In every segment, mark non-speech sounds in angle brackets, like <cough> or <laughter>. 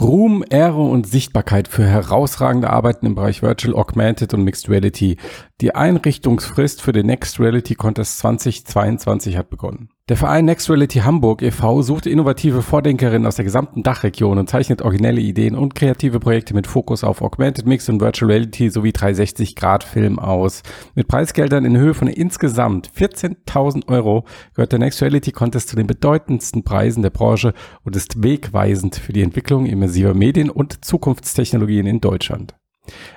Ruhm, Ehre und Sichtbarkeit für herausragende Arbeiten im Bereich Virtual, Augmented und Mixed Reality. Die Einrichtungsfrist für den Next Reality Contest 2022 hat begonnen. Der Verein Next Reality Hamburg e.V. sucht innovative Vordenkerinnen aus der gesamten Dachregion und zeichnet originelle Ideen und kreative Projekte mit Fokus auf Augmented Mix und Virtual Reality sowie 360-Grad-Film aus. Mit Preisgeldern in Höhe von insgesamt 14.000 Euro gehört der Next Reality Contest zu den bedeutendsten Preisen der Branche und ist wegweisend für die Entwicklung immersiver Medien und Zukunftstechnologien in Deutschland.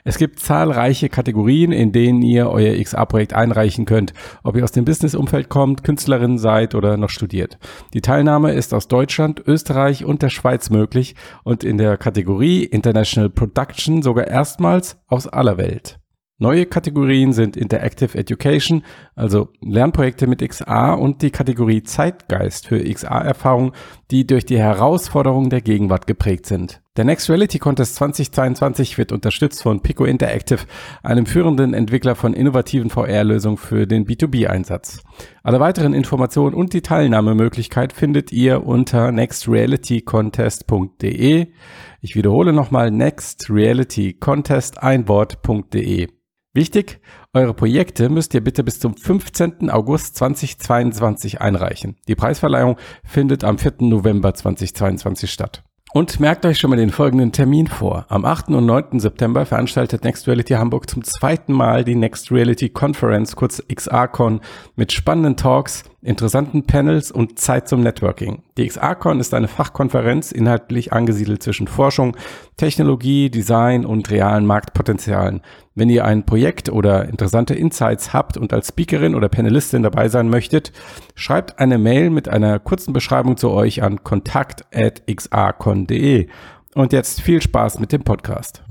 Es gibt zahlreiche Kategorien, in denen ihr euer XA-Projekt einreichen könnt, ob ihr aus dem Business-Umfeld kommt, Künstlerin seid oder noch studiert. Die Teilnahme ist aus Deutschland, Österreich und der Schweiz möglich und in der Kategorie International Production sogar erstmals aus aller Welt. Neue Kategorien sind Interactive Education, also Lernprojekte mit XA und die Kategorie Zeitgeist für XA-Erfahrungen, die durch die Herausforderungen der Gegenwart geprägt sind. Der Next Reality Contest 2022 wird unterstützt von Pico Interactive, einem führenden Entwickler von innovativen VR-Lösungen für den B2B-Einsatz. Alle weiteren Informationen und die Teilnahmemöglichkeit findet ihr unter nextrealitycontest.de. Ich wiederhole nochmal nextrealitycontest.einwort.de. Wichtig, eure Projekte müsst ihr bitte bis zum 15. August 2022 einreichen. Die Preisverleihung findet am 4. November 2022 statt. Und merkt euch schon mal den folgenden Termin vor. Am 8. und 9. September veranstaltet Next Reality Hamburg zum zweiten Mal die Next Reality Conference, kurz XRCon, mit spannenden Talks, interessanten Panels und Zeit zum Networking. Die XRCon ist eine Fachkonferenz, inhaltlich angesiedelt zwischen Forschung, Technologie, Design und realen Marktpotenzialen. Wenn ihr ein Projekt oder interessante Insights habt und als Speakerin oder Panelistin dabei sein möchtet, schreibt eine Mail mit einer kurzen Beschreibung zu euch an kontakt.xrcon.de. Und jetzt viel Spaß mit dem Podcast.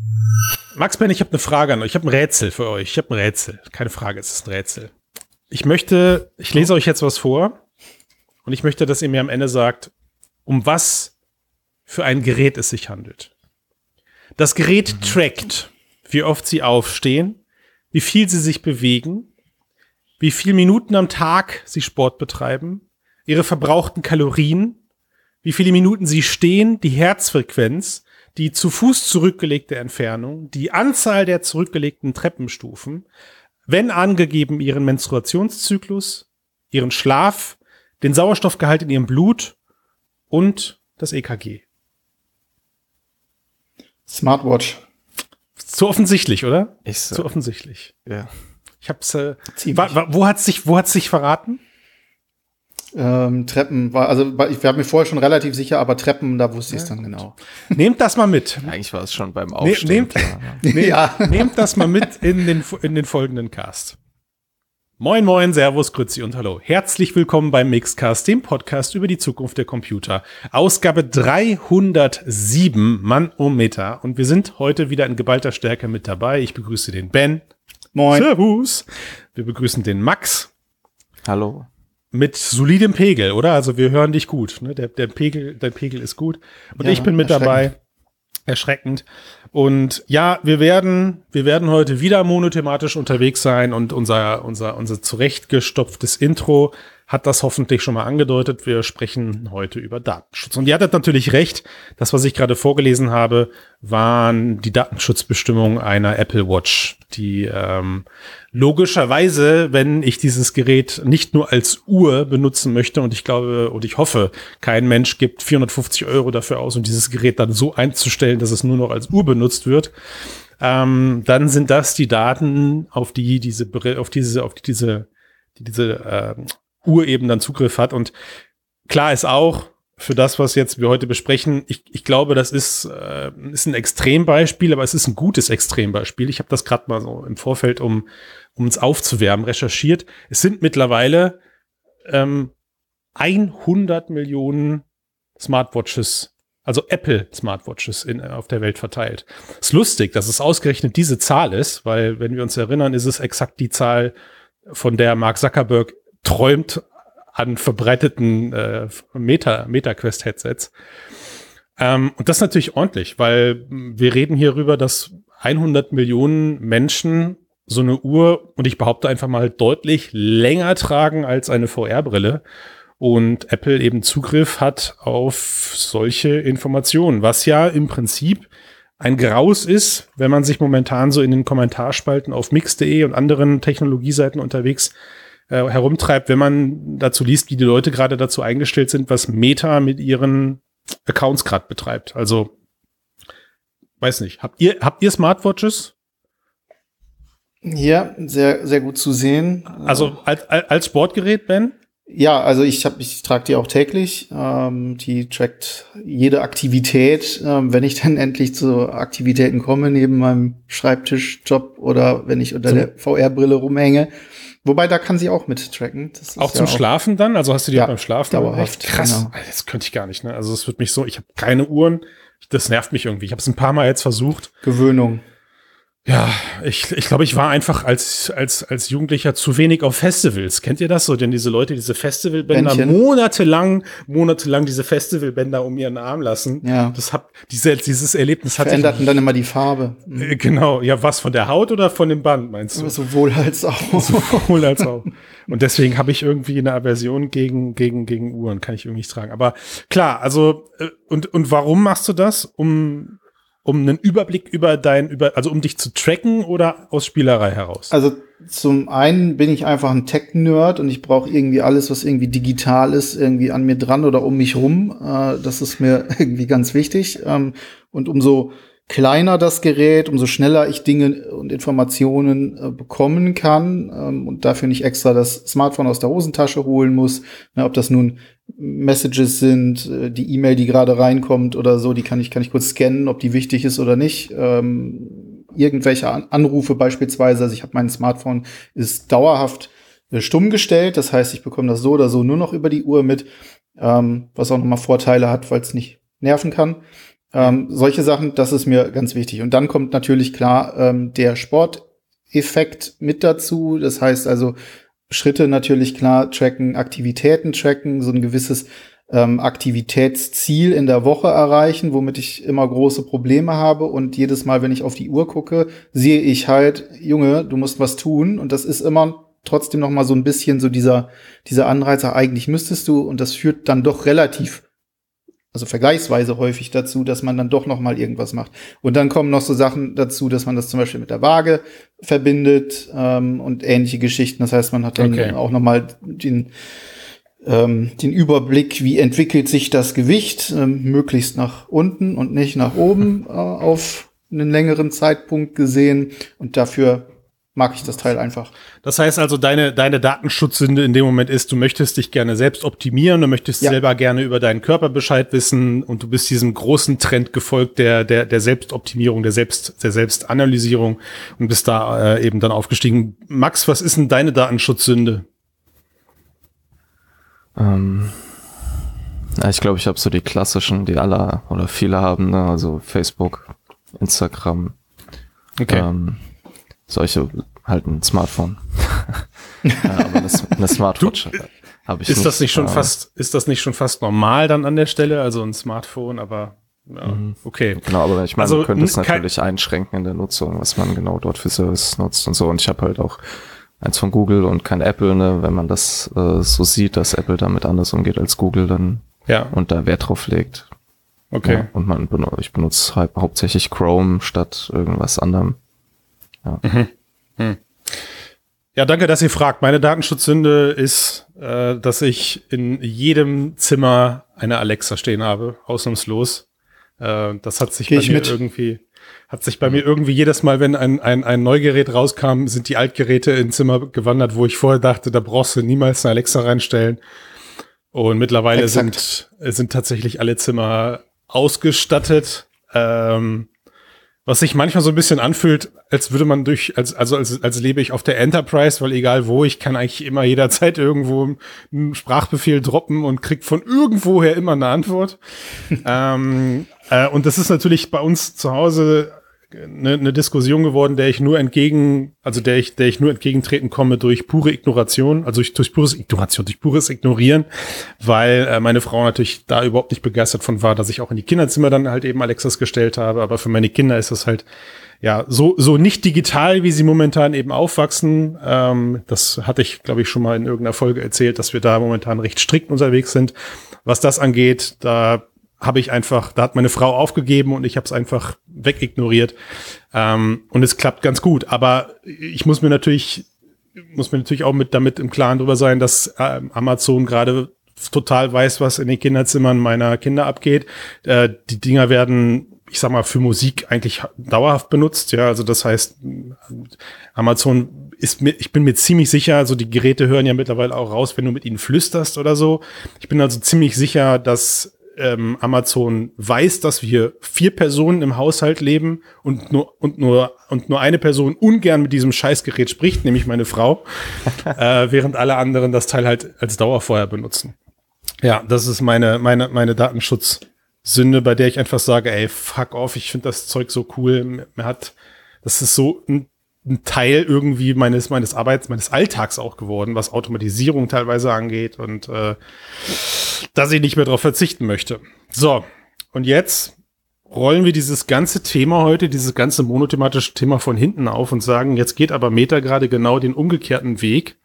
Max Ben, ich habe eine Frage an euch. Ich habe ein Rätsel für euch. Ich habe ein Rätsel. Keine Frage, es ist ein Rätsel. Ich möchte, ich lese euch jetzt was vor und ich möchte, dass ihr mir am Ende sagt, um was für ein Gerät es sich handelt. Das Gerät mhm. trackt, wie oft sie aufstehen, wie viel sie sich bewegen, wie viele Minuten am Tag sie Sport betreiben, ihre verbrauchten Kalorien, wie viele Minuten sie stehen, die Herzfrequenz, die zu Fuß zurückgelegte Entfernung, die Anzahl der zurückgelegten Treppenstufen, wenn angegeben, ihren Menstruationszyklus, ihren Schlaf, den Sauerstoffgehalt in ihrem Blut und das EKG. Smartwatch. Zu offensichtlich, oder? Ist so. Zu offensichtlich. Ja. Ich hab's. Äh, wa, wa, wo hat's sich, wo hat's sich verraten? Ähm, Treppen war, also ich war mir vorher schon relativ sicher, aber Treppen, da wusste ich es dann genau. Nehmt das mal mit. <laughs> Eigentlich war es schon beim Aufstehen. nehmt, <laughs> nehmt, ja. nehmt das mal mit in den, in den folgenden Cast. Moin, moin, Servus, Grüezi und Hallo. Herzlich willkommen beim Mixcast, dem Podcast über die Zukunft der Computer. Ausgabe 307 Manometer. Und wir sind heute wieder in geballter Stärke mit dabei. Ich begrüße den Ben. Moin. Servus. Wir begrüßen den Max. Hallo mit solidem Pegel, oder? Also wir hören dich gut. Ne? Der, der, Pegel, der Pegel ist gut. Und ja, ich bin mit dabei. Erschreckend. Und ja, wir werden, wir werden heute wieder monothematisch unterwegs sein und unser, unser, unser zurechtgestopftes Intro hat das hoffentlich schon mal angedeutet. Wir sprechen heute über Datenschutz. Und ihr hattet natürlich recht. Das, was ich gerade vorgelesen habe, waren die Datenschutzbestimmungen einer Apple Watch, die ähm, logischerweise, wenn ich dieses Gerät nicht nur als Uhr benutzen möchte und ich glaube und ich hoffe, kein Mensch gibt 450 Euro dafür aus, um dieses Gerät dann so einzustellen, dass es nur noch als Uhr benutzt wird, ähm, dann sind das die Daten, auf die diese, auf diese, auf diese, die diese äh, Uhr eben dann Zugriff hat. Und klar ist auch, für das, was jetzt wir heute besprechen, ich, ich glaube, das ist, äh, ist ein Extrembeispiel, aber es ist ein gutes Extrembeispiel. Ich habe das gerade mal so im Vorfeld, um, um uns aufzuwärmen, recherchiert. Es sind mittlerweile ähm, 100 Millionen Smartwatches, also Apple Smartwatches auf der Welt verteilt. Ist lustig, dass es ausgerechnet diese Zahl ist, weil wenn wir uns erinnern, ist es exakt die Zahl, von der Mark Zuckerberg träumt an verbreiteten äh, Meta, MetaQuest-Headsets. Ähm, und das ist natürlich ordentlich, weil wir reden hier darüber, dass 100 Millionen Menschen so eine Uhr, und ich behaupte einfach mal, deutlich länger tragen als eine VR-Brille. und Apple eben Zugriff hat auf solche Informationen, was ja im Prinzip ein Graus ist, wenn man sich momentan so in den Kommentarspalten auf mix.de und anderen Technologieseiten unterwegs äh, herumtreibt, wenn man dazu liest, wie die Leute gerade dazu eingestellt sind, was Meta mit ihren Accounts gerade betreibt. Also weiß nicht, habt ihr habt ihr Smartwatches? Ja, sehr sehr gut zu sehen. Also als, als Sportgerät, Ben? Ja, also ich habe, ich trage die auch täglich. Ähm, die trackt jede Aktivität. Ähm, wenn ich dann <laughs> endlich zu Aktivitäten komme neben meinem Schreibtischjob oder wenn ich unter so. der VR-Brille rumhänge. Wobei da kann sie auch mit tracken. auch zum ja Schlafen dann? Also hast du die ja, auch beim Schlafen? Dauerhaft. Krass. Genau. Das könnte ich gar nicht. Ne? Also es wird mich so. Ich habe keine Uhren. Das nervt mich irgendwie. Ich habe es ein paar Mal jetzt versucht. Gewöhnung. Ja, ich, ich glaube, ich war einfach als, als, als Jugendlicher zu wenig auf Festivals. Kennt ihr das so? Denn diese Leute, diese Festivalbänder, monatelang, monatelang diese Festivalbänder um ihren Arm lassen. Ja. Das hat, diese, dieses Erlebnis hat. Veränderten dann immer die Farbe. Mhm. Genau. Ja, was von der Haut oder von dem Band, meinst du? Sowohl als auch. Sowohl als auch. Und deswegen habe ich irgendwie eine Aversion gegen, gegen, gegen Uhren, kann ich irgendwie nicht tragen. Aber klar, also, äh, und, und warum machst du das? Um, um einen Überblick über dein, über, also um dich zu tracken oder aus Spielerei heraus? Also zum einen bin ich einfach ein Tech-Nerd und ich brauche irgendwie alles, was irgendwie digital ist, irgendwie an mir dran oder um mich rum. Äh, das ist mir <laughs> irgendwie ganz wichtig. Ähm, und umso kleiner das Gerät, umso schneller ich Dinge und Informationen äh, bekommen kann ähm, und dafür nicht extra das Smartphone aus der Hosentasche holen muss. Ne, ob das nun Messages sind, äh, die E-Mail, die gerade reinkommt oder so, die kann ich, kann ich kurz scannen, ob die wichtig ist oder nicht. Ähm, irgendwelche An Anrufe beispielsweise, also ich habe mein Smartphone ist dauerhaft äh, stumm gestellt, das heißt, ich bekomme das so oder so nur noch über die Uhr mit, ähm, was auch nochmal Vorteile hat, weil es nicht nerven kann. Ähm, solche Sachen, das ist mir ganz wichtig. Und dann kommt natürlich klar ähm, der Sporteffekt mit dazu. Das heißt also Schritte natürlich klar tracken, Aktivitäten tracken, so ein gewisses ähm, Aktivitätsziel in der Woche erreichen, womit ich immer große Probleme habe. Und jedes Mal, wenn ich auf die Uhr gucke, sehe ich halt, Junge, du musst was tun. Und das ist immer trotzdem noch mal so ein bisschen so dieser, dieser Anreizer, eigentlich müsstest du. Und das führt dann doch relativ also vergleichsweise häufig dazu, dass man dann doch noch mal irgendwas macht. Und dann kommen noch so Sachen dazu, dass man das zum Beispiel mit der Waage verbindet ähm, und ähnliche Geschichten. Das heißt, man hat dann okay. auch noch mal den ähm, den Überblick, wie entwickelt sich das Gewicht, ähm, möglichst nach unten und nicht nach oben äh, auf einen längeren Zeitpunkt gesehen. Und dafür mag ich das Teil einfach. Das heißt also, deine, deine Datenschutzsünde in dem Moment ist, du möchtest dich gerne selbst optimieren, du möchtest ja. selber gerne über deinen Körper Bescheid wissen und du bist diesem großen Trend gefolgt der, der, der Selbstoptimierung, der Selbst, der Selbstanalysierung und bist da äh, eben dann aufgestiegen. Max, was ist denn deine Datenschutzsünde? Ähm, ja, ich glaube, ich habe so die klassischen, die alle oder viele haben, ne? also Facebook, Instagram. Okay. Ähm, solche halt ein Smartphone. ja, <laughs> aber eine, eine Smartwatch habe ich ist nicht. Das nicht schon äh, fast, ist das nicht schon fast normal dann an der Stelle? Also ein Smartphone, aber ja, mhm. okay. Genau, aber ich meine, also, man könnte es natürlich einschränken in der Nutzung, was man genau dort für Service nutzt und so. Und ich habe halt auch eins von Google und kein Apple, ne? Wenn man das äh, so sieht, dass Apple damit anders umgeht als Google, dann ja. und da Wert drauf legt. Okay. Ja, und man ich benutze halt hauptsächlich Chrome statt irgendwas anderem. Ja. Mhm. Hm. Ja, danke, dass ihr fragt. Meine Datenschutzsünde ist, äh, dass ich in jedem Zimmer eine Alexa stehen habe, ausnahmslos. Äh, das hat sich Geh bei mir mit. irgendwie, hat sich bei mir irgendwie jedes Mal, wenn ein, ein, ein Neugerät rauskam, sind die Altgeräte ins Zimmer gewandert, wo ich vorher dachte, da brauchst du niemals eine Alexa reinstellen. Und mittlerweile sind, sind tatsächlich alle Zimmer ausgestattet. Ähm, was sich manchmal so ein bisschen anfühlt, als würde man durch, als, also als, als lebe ich auf der Enterprise, weil egal wo, ich kann eigentlich immer jederzeit irgendwo einen Sprachbefehl droppen und krieg von irgendwoher immer eine Antwort. <laughs> ähm, äh, und das ist natürlich bei uns zu Hause eine, eine Diskussion geworden, der ich nur entgegen, also der ich, der ich nur entgegentreten komme durch pure Ignoration, also durch, durch pures Ignoration, durch pures Ignorieren, weil äh, meine Frau natürlich da überhaupt nicht begeistert von war, dass ich auch in die Kinderzimmer dann halt eben Alexas gestellt habe. Aber für meine Kinder ist das halt ja so so nicht digital, wie sie momentan eben aufwachsen. Ähm, das hatte ich, glaube ich, schon mal in irgendeiner Folge erzählt, dass wir da momentan recht strikt unterwegs sind. Was das angeht, da habe ich einfach, da hat meine Frau aufgegeben und ich habe es einfach wegignoriert. Ähm, und es klappt ganz gut. Aber ich muss mir natürlich, muss mir natürlich auch mit damit im Klaren drüber sein, dass äh, Amazon gerade total weiß, was in den Kinderzimmern meiner Kinder abgeht. Äh, die Dinger werden, ich sag mal, für Musik eigentlich dauerhaft benutzt. Ja, also das heißt, Amazon ist mir, ich bin mir ziemlich sicher, also die Geräte hören ja mittlerweile auch raus, wenn du mit ihnen flüsterst oder so. Ich bin also ziemlich sicher, dass ähm, Amazon weiß, dass wir vier Personen im Haushalt leben und nur und nur und nur eine Person ungern mit diesem Scheißgerät spricht, nämlich meine Frau, <laughs> äh, während alle anderen das Teil halt als Dauerfeuer benutzen. Ja, das ist meine meine meine Datenschutzsünde, bei der ich einfach sage, ey, fuck off, ich finde das Zeug so cool. Mir hat das ist so ein ein Teil irgendwie meines meines Arbeits meines Alltags auch geworden, was Automatisierung teilweise angeht und äh, dass ich nicht mehr darauf verzichten möchte. So und jetzt rollen wir dieses ganze Thema heute, dieses ganze monothematische Thema von hinten auf und sagen, jetzt geht aber Meta gerade genau den umgekehrten Weg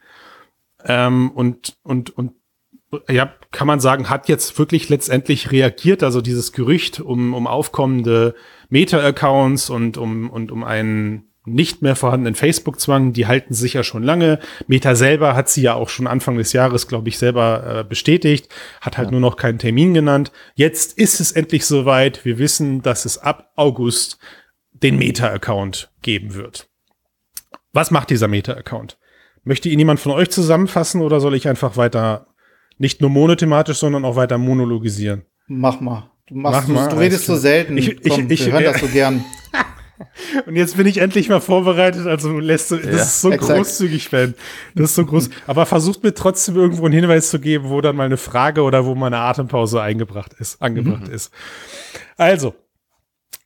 ähm, und und und ja, kann man sagen, hat jetzt wirklich letztendlich reagiert, also dieses Gerücht um, um aufkommende Meta-Accounts und um, und um einen nicht mehr vorhandenen Facebook-Zwang, die halten sich ja schon lange. Meta selber hat sie ja auch schon Anfang des Jahres, glaube ich, selber äh, bestätigt, hat halt ja. nur noch keinen Termin genannt. Jetzt ist es endlich soweit. Wir wissen, dass es ab August den Meta-Account geben wird. Was macht dieser Meta-Account? Möchte ihn jemand von euch zusammenfassen oder soll ich einfach weiter nicht nur monothematisch, sondern auch weiter monologisieren? Mach mal. Du, machst, Mach mal, du, du redest so selten. Ich, ich, Komm, ich, wir hören das so gern. <laughs> <laughs> Und jetzt bin ich endlich mal vorbereitet. Also lässt du, das ja, ist so exakt. großzügig, Ben. Das ist so groß. Aber versucht mir trotzdem irgendwo einen Hinweis zu geben, wo dann mal eine Frage oder wo mal eine Atempause eingebracht ist, angebracht mhm. ist. Also,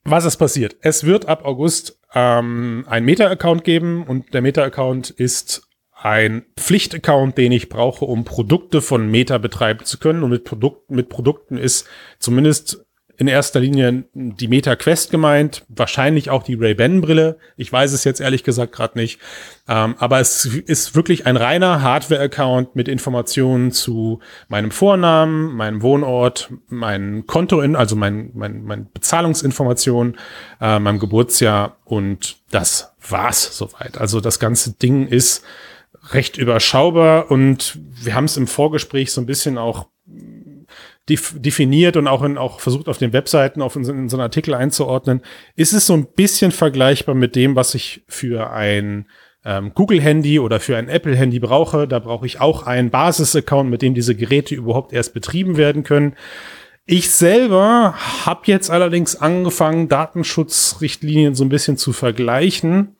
was ist passiert? Es wird ab August ähm, ein Meta-Account geben und der Meta-Account ist ein Pflichtaccount, den ich brauche, um Produkte von Meta betreiben zu können. Und mit Produkten, mit Produkten ist zumindest in erster Linie die Meta Quest gemeint, wahrscheinlich auch die Ray-Ban Brille. Ich weiß es jetzt ehrlich gesagt gerade nicht. Ähm, aber es ist wirklich ein reiner Hardware-Account mit Informationen zu meinem Vornamen, meinem Wohnort, mein Konto, in, also mein, mein, mein Bezahlungsinformationen, äh, meinem Geburtsjahr und das war's soweit. Also das ganze Ding ist recht überschaubar und wir haben es im Vorgespräch so ein bisschen auch definiert und auch, in, auch versucht auf den Webseiten, auf in, in Artikel einzuordnen, ist es so ein bisschen vergleichbar mit dem, was ich für ein ähm, Google-Handy oder für ein Apple-Handy brauche. Da brauche ich auch einen Basis-Account, mit dem diese Geräte überhaupt erst betrieben werden können. Ich selber habe jetzt allerdings angefangen, Datenschutzrichtlinien so ein bisschen zu vergleichen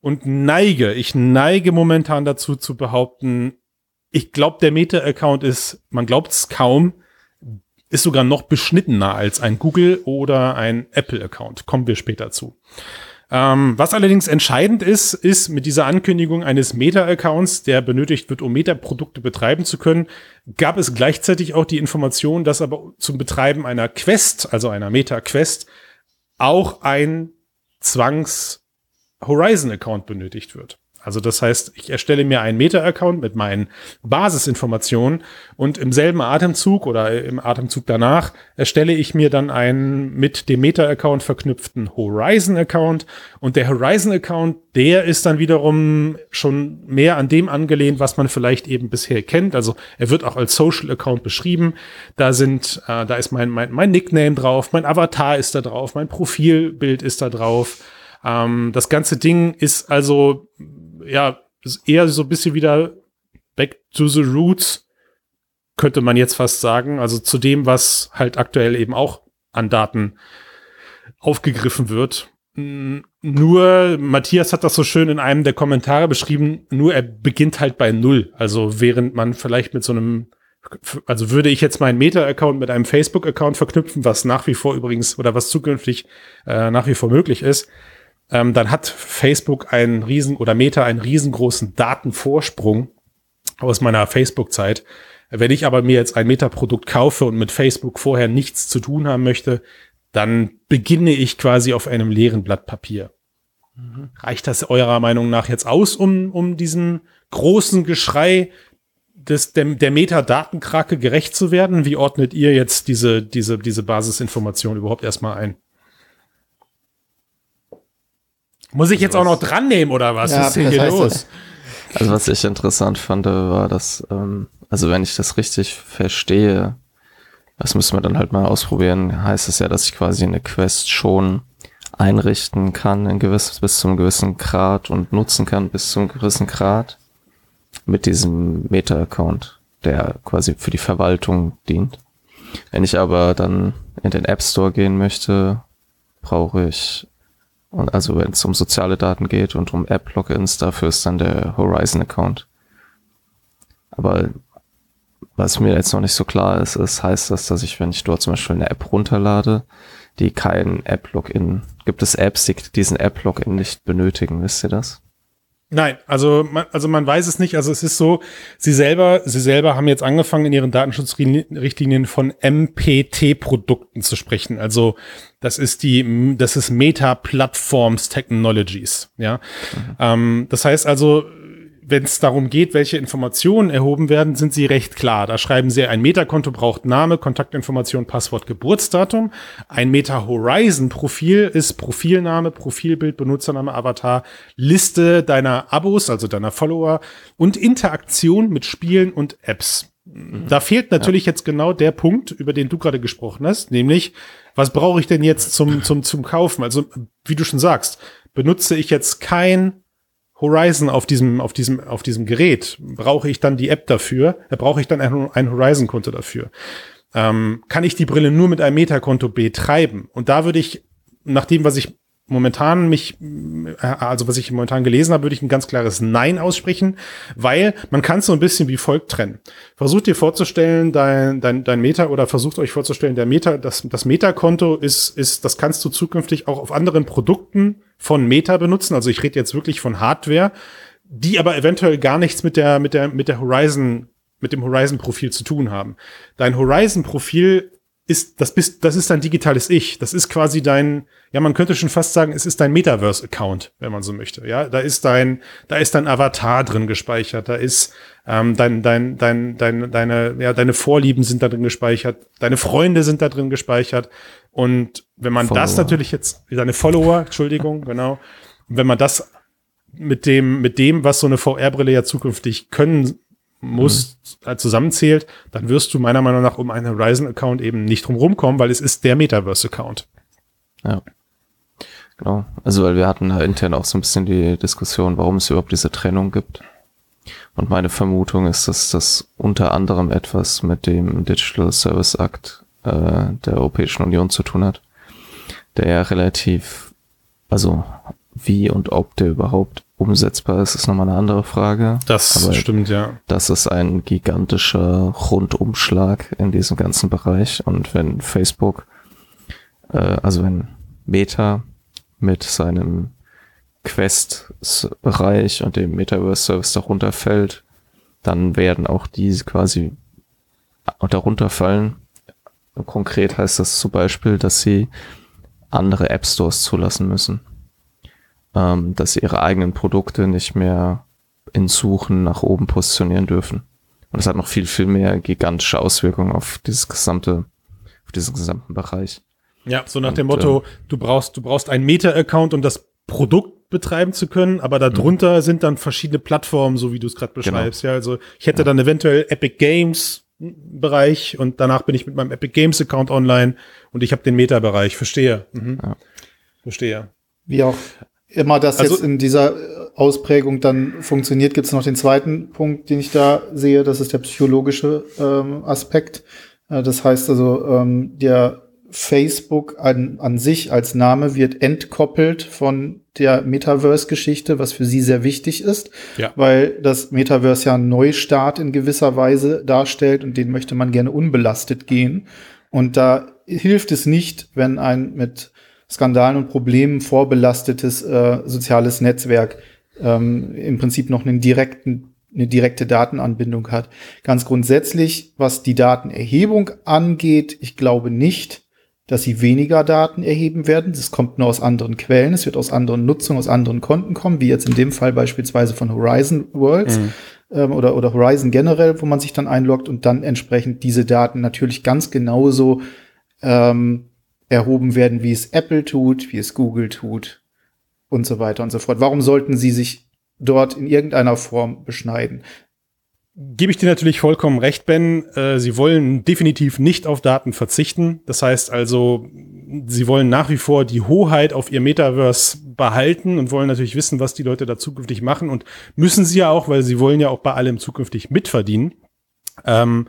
und neige, ich neige momentan dazu zu behaupten, ich glaube, der Meta-Account ist, man glaubt es kaum, ist sogar noch beschnittener als ein Google oder ein Apple-Account. Kommen wir später zu. Ähm, was allerdings entscheidend ist, ist mit dieser Ankündigung eines Meta-Accounts, der benötigt wird, um Meta-Produkte betreiben zu können, gab es gleichzeitig auch die Information, dass aber zum Betreiben einer Quest, also einer Meta-Quest, auch ein Zwangs-Horizon-Account benötigt wird. Also das heißt, ich erstelle mir einen Meta-Account mit meinen Basisinformationen und im selben Atemzug oder im Atemzug danach erstelle ich mir dann einen mit dem Meta-Account verknüpften Horizon-Account und der Horizon-Account, der ist dann wiederum schon mehr an dem angelehnt, was man vielleicht eben bisher kennt. Also er wird auch als Social-Account beschrieben. Da sind, äh, da ist mein, mein, mein Nickname drauf, mein Avatar ist da drauf, mein Profilbild ist da drauf. Ähm, das ganze Ding ist also ja, ist eher so ein bisschen wieder back to the roots, könnte man jetzt fast sagen. Also zu dem, was halt aktuell eben auch an Daten aufgegriffen wird. Nur, Matthias hat das so schön in einem der Kommentare beschrieben, nur er beginnt halt bei Null. Also während man vielleicht mit so einem also würde ich jetzt meinen Meta-Account mit einem Facebook-Account verknüpfen, was nach wie vor übrigens oder was zukünftig äh, nach wie vor möglich ist, ähm, dann hat Facebook einen riesen oder Meta einen riesengroßen Datenvorsprung aus meiner Facebook-Zeit. Wenn ich aber mir jetzt ein Meta-Produkt kaufe und mit Facebook vorher nichts zu tun haben möchte, dann beginne ich quasi auf einem leeren Blatt Papier. Mhm. Reicht das eurer Meinung nach jetzt aus, um, um diesem großen Geschrei des, der, der Metadatenkrake gerecht zu werden? Wie ordnet ihr jetzt diese, diese, diese Basisinformation überhaupt erstmal ein? Muss ich jetzt auch noch dran nehmen oder was? Ja, was ist hier los? Also was ich interessant fand, war, dass, ähm, also wenn ich das richtig verstehe, das müssen wir dann halt mal ausprobieren, heißt es ja, dass ich quasi eine Quest schon einrichten kann in gewiss, bis zum gewissen Grad und nutzen kann bis zum gewissen Grad mit diesem Meta-Account, der quasi für die Verwaltung dient. Wenn ich aber dann in den App Store gehen möchte, brauche ich und also wenn es um soziale Daten geht und um App-Logins, dafür ist dann der Horizon-Account. Aber was mir jetzt noch nicht so klar ist, ist, heißt das, dass ich, wenn ich dort zum Beispiel eine App runterlade, die kein App-Login, gibt es Apps, die diesen App-Login nicht benötigen, wisst ihr das? Nein, also man, also man weiß es nicht. Also es ist so, sie selber, sie selber haben jetzt angefangen in ihren Datenschutzrichtlinien von MPT-Produkten zu sprechen. Also das ist die, das ist Meta Platforms Technologies. Ja, mhm. ähm, das heißt also, wenn es darum geht, welche Informationen erhoben werden, sind sie recht klar. Da schreiben sie, ein Meta-Konto braucht Name, Kontaktinformation, Passwort, Geburtsdatum. Ein Meta-Horizon-Profil ist Profilname, Profilbild, Benutzername, Avatar, Liste deiner Abos, also deiner Follower und Interaktion mit Spielen und Apps. Mhm. Da fehlt natürlich ja. jetzt genau der Punkt, über den du gerade gesprochen hast, nämlich, was brauche ich denn jetzt zum, zum, zum Kaufen? Also, wie du schon sagst, benutze ich jetzt kein Horizon auf diesem, auf diesem, auf diesem Gerät, brauche ich dann die App dafür, da brauche ich dann ein, ein Horizon-Konto dafür. Ähm, kann ich die Brille nur mit einem Meta-Konto betreiben? Und da würde ich, nach dem, was ich momentan mich, äh, also was ich momentan gelesen habe, würde ich ein ganz klares Nein aussprechen, weil man kann es so ein bisschen wie folgt trennen. Versucht dir vorzustellen, dein, dein, dein Meta oder versucht euch vorzustellen, der Meta, das, das Meta-Konto ist, ist, das kannst du zukünftig auch auf anderen Produkten von Meta benutzen. Also ich rede jetzt wirklich von Hardware, die aber eventuell gar nichts mit der, mit der, mit der Horizon, mit dem Horizon-Profil zu tun haben. Dein Horizon-Profil ist, das bist, das ist dein digitales Ich. Das ist quasi dein, ja, man könnte schon fast sagen, es ist dein Metaverse-Account, wenn man so möchte. Ja, da ist dein, da ist dein Avatar drin gespeichert, da ist ähm, dein, dein, dein, dein, deine, ja, deine Vorlieben sind da drin gespeichert, deine Freunde sind da drin gespeichert. Und wenn man Follower. das natürlich jetzt, deine Follower, Entschuldigung, <laughs> genau, wenn man das mit dem, mit dem, was so eine VR-Brille ja zukünftig können muss, mhm. Äh, zusammenzählt, dann wirst du meiner Meinung nach um einen Horizon-Account eben nicht drum rumkommen, weil es ist der Metaverse-Account. Ja. Genau. Also, weil wir hatten intern auch so ein bisschen die Diskussion, warum es überhaupt diese Trennung gibt. Und meine Vermutung ist, dass das unter anderem etwas mit dem Digital Service Act äh, der Europäischen Union zu tun hat, der ja relativ, also wie und ob der überhaupt umsetzbar ist, ist nochmal eine andere Frage. Das Aber stimmt, ja. Das ist ein gigantischer Rundumschlag in diesem ganzen Bereich. Und wenn Facebook, äh, also wenn Meta mit seinem Quest-Bereich und dem Metaverse-Service darunter fällt, dann werden auch diese quasi darunter fallen. Konkret heißt das zum Beispiel, dass sie andere App Stores zulassen müssen ähm, dass sie ihre eigenen Produkte nicht mehr in Suchen nach oben positionieren dürfen. Und das hat noch viel, viel mehr gigantische Auswirkungen auf dieses gesamte, auf diesen gesamten Bereich. Ja, so nach Und, dem Motto, äh, du brauchst, du brauchst einen Meta-Account, um das Produkt betreiben zu können, aber darunter mhm. sind dann verschiedene Plattformen, so wie du es gerade genau. beschreibst. Genau. Ja, also ich hätte ja. dann eventuell Epic Games Bereich und danach bin ich mit meinem Epic Games Account online und ich habe den Meta-Bereich. Verstehe. Mhm. Ja. Verstehe. Wie auch immer das also, jetzt in dieser Ausprägung dann funktioniert, gibt es noch den zweiten Punkt, den ich da sehe, das ist der psychologische ähm, Aspekt. Äh, das heißt also, ähm, der Facebook an, an sich als Name wird entkoppelt von der Metaverse-Geschichte, was für sie sehr wichtig ist, ja. weil das Metaverse ja einen Neustart in gewisser Weise darstellt und den möchte man gerne unbelastet gehen. Und da hilft es nicht, wenn ein mit Skandalen und Problemen vorbelastetes äh, soziales Netzwerk ähm, im Prinzip noch einen direkten eine direkte Datenanbindung hat. Ganz grundsätzlich, was die Datenerhebung angeht, ich glaube nicht, dass sie weniger Daten erheben werden. Das kommt nur aus anderen Quellen. Es wird aus anderen Nutzungen, aus anderen Konten kommen, wie jetzt in dem Fall beispielsweise von Horizon Worlds mhm. ähm, oder, oder Horizon generell, wo man sich dann einloggt und dann entsprechend diese Daten natürlich ganz genauso ähm, erhoben werden, wie es Apple tut, wie es Google tut und so weiter und so fort. Warum sollten sie sich dort in irgendeiner Form beschneiden? Gebe ich dir natürlich vollkommen recht, Ben. Äh, sie wollen definitiv nicht auf Daten verzichten. Das heißt also, sie wollen nach wie vor die Hoheit auf ihr Metaverse behalten und wollen natürlich wissen, was die Leute da zukünftig machen und müssen sie ja auch, weil sie wollen ja auch bei allem zukünftig mitverdienen. Ähm,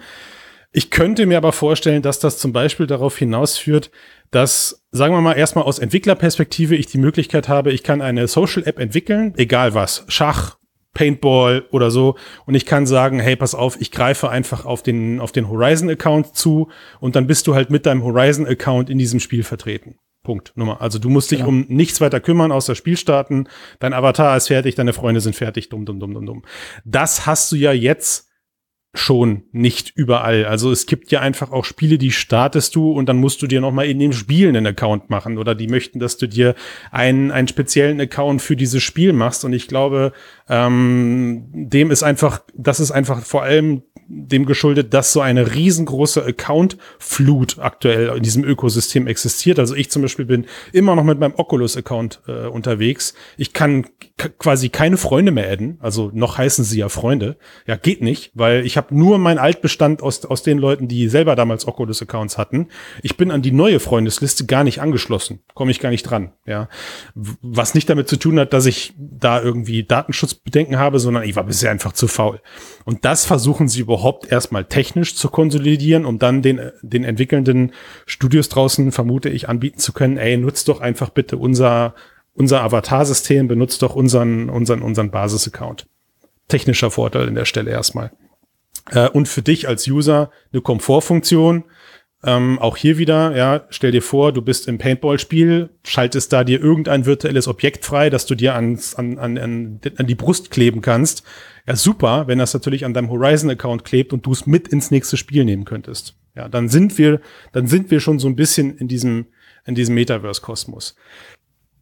ich könnte mir aber vorstellen, dass das zum Beispiel darauf hinausführt, dass, sagen wir mal, erstmal aus Entwicklerperspektive ich die Möglichkeit habe, ich kann eine Social App entwickeln, egal was, Schach, Paintball oder so. Und ich kann sagen, hey, pass auf, ich greife einfach auf den, auf den Horizon-Account zu und dann bist du halt mit deinem Horizon-Account in diesem Spiel vertreten. Punkt. Nummer. Also du musst dich genau. um nichts weiter kümmern, außer Spiel starten. Dein Avatar ist fertig, deine Freunde sind fertig, dumm, dumm, dumm, dumm, dumm. Das hast du ja jetzt schon nicht überall. Also es gibt ja einfach auch Spiele, die startest du und dann musst du dir nochmal in dem Spiel einen Account machen oder die möchten, dass du dir einen, einen speziellen Account für dieses Spiel machst. Und ich glaube, ähm, dem ist einfach, das ist einfach vor allem dem geschuldet, dass so eine riesengroße Account-Flut aktuell in diesem Ökosystem existiert. Also ich zum Beispiel bin immer noch mit meinem Oculus-Account äh, unterwegs. Ich kann quasi keine Freunde mehr adden. Also noch heißen sie ja Freunde. Ja, geht nicht, weil ich habe nur meinen Altbestand aus, aus den Leuten, die selber damals Oculus-Accounts hatten. Ich bin an die neue Freundesliste gar nicht angeschlossen. Komme ich gar nicht dran. Ja, was nicht damit zu tun hat, dass ich da irgendwie Datenschutzbedenken habe, sondern ich war bisher einfach zu faul. Und das versuchen sie überhaupt erstmal technisch zu konsolidieren, um dann den, den entwickelnden Studios draußen, vermute ich, anbieten zu können, ey, nutzt doch einfach bitte unser, unser Avatar-System, benutzt doch unseren, unseren, unseren Basis-Account. Technischer Vorteil in der Stelle erstmal. Äh, und für dich als User eine Komfortfunktion, ähm, auch hier wieder, ja, stell dir vor, du bist im Paintball-Spiel, schaltest da dir irgendein virtuelles Objekt frei, das du dir ans, an, an, an, an die Brust kleben kannst. Ja, super, wenn das natürlich an deinem Horizon-Account klebt und du es mit ins nächste Spiel nehmen könntest. Ja, dann sind wir, dann sind wir schon so ein bisschen in diesem, in diesem Metaverse-Kosmos.